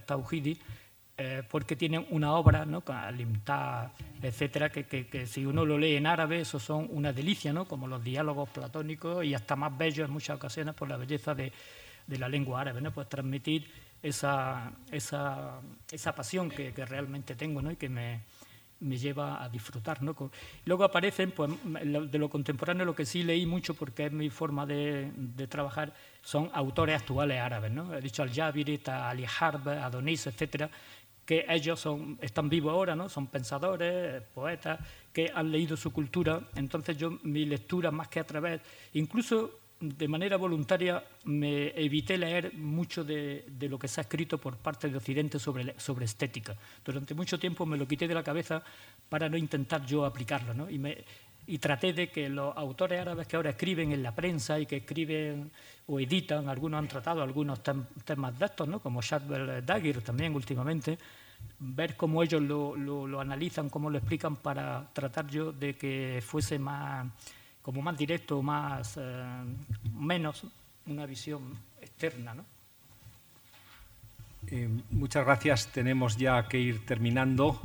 eh, porque tienen una obra, ¿no? Alimtá, etcétera, que, que, si uno lo lee en árabe, eso son una delicia, ¿no? Como los diálogos platónicos y hasta más bellos en muchas ocasiones por la belleza de, de la lengua árabe, ¿no? Pues transmitir esa, esa, esa pasión que, que realmente tengo, ¿no? Y que me, me lleva a disfrutar. ¿no? Luego aparecen, pues, de lo contemporáneo, lo que sí leí mucho, porque es mi forma de, trabajar, son autores actuales árabes. ¿no? He dicho Al-Jabiri, Ali Harb, Adonis, etcétera, que ellos son, están vivos ahora, ¿no? son pensadores, poetas, que han leído su cultura. Entonces yo, mi lectura, más que a través, incluso de manera voluntaria me evité leer mucho de, lo que se ha escrito por parte de Occidente sobre, sobre, estética. Durante mucho tiempo me lo quité de la cabeza para no intentar yo aplicarlo. ¿no? Y, me, y, traté de que los autores árabes que ahora escriben en la prensa y que escriben o editan, algunos han tratado algunos temas de estos, ¿no? como Shadwell Dagir también últimamente, ver cómo ellos lo, lo, lo analizan, cómo lo explican para tratar yo de que fuese más como más directo, más, eh, menos una visión externa. ¿no? Eh, muchas gracias. Tenemos ya que ir terminando.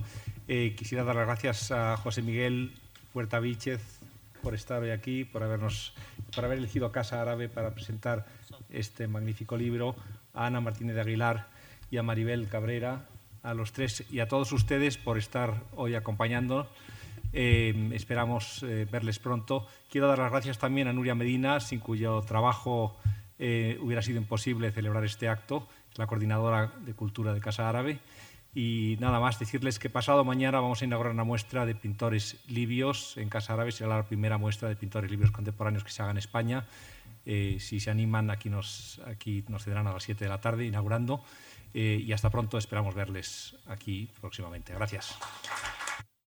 Eh, quisiera dar las gracias a José Miguel Puerta Víchez por estar hoy aquí, por, habernos, por haber elegido Casa Árabe para presentar este magnífico libro, a Ana Martínez de Aguilar y a Maribel Cabrera, a los tres y a todos ustedes por estar hoy acompañándonos. Eh, esperamos eh, verles pronto. Quiero dar las gracias también a Nuria Medina, sin cuyo trabajo eh, hubiera sido imposible celebrar este acto, la coordinadora de cultura de Casa Árabe. Y nada más decirles que pasado mañana vamos a inaugurar una muestra de pintores libios en Casa Árabe. Será la primera muestra de pintores libios contemporáneos que se haga en España. Eh, si se animan, aquí nos, aquí nos tendrán a las 7 de la tarde inaugurando. Eh, y hasta pronto, esperamos verles aquí próximamente. Gracias.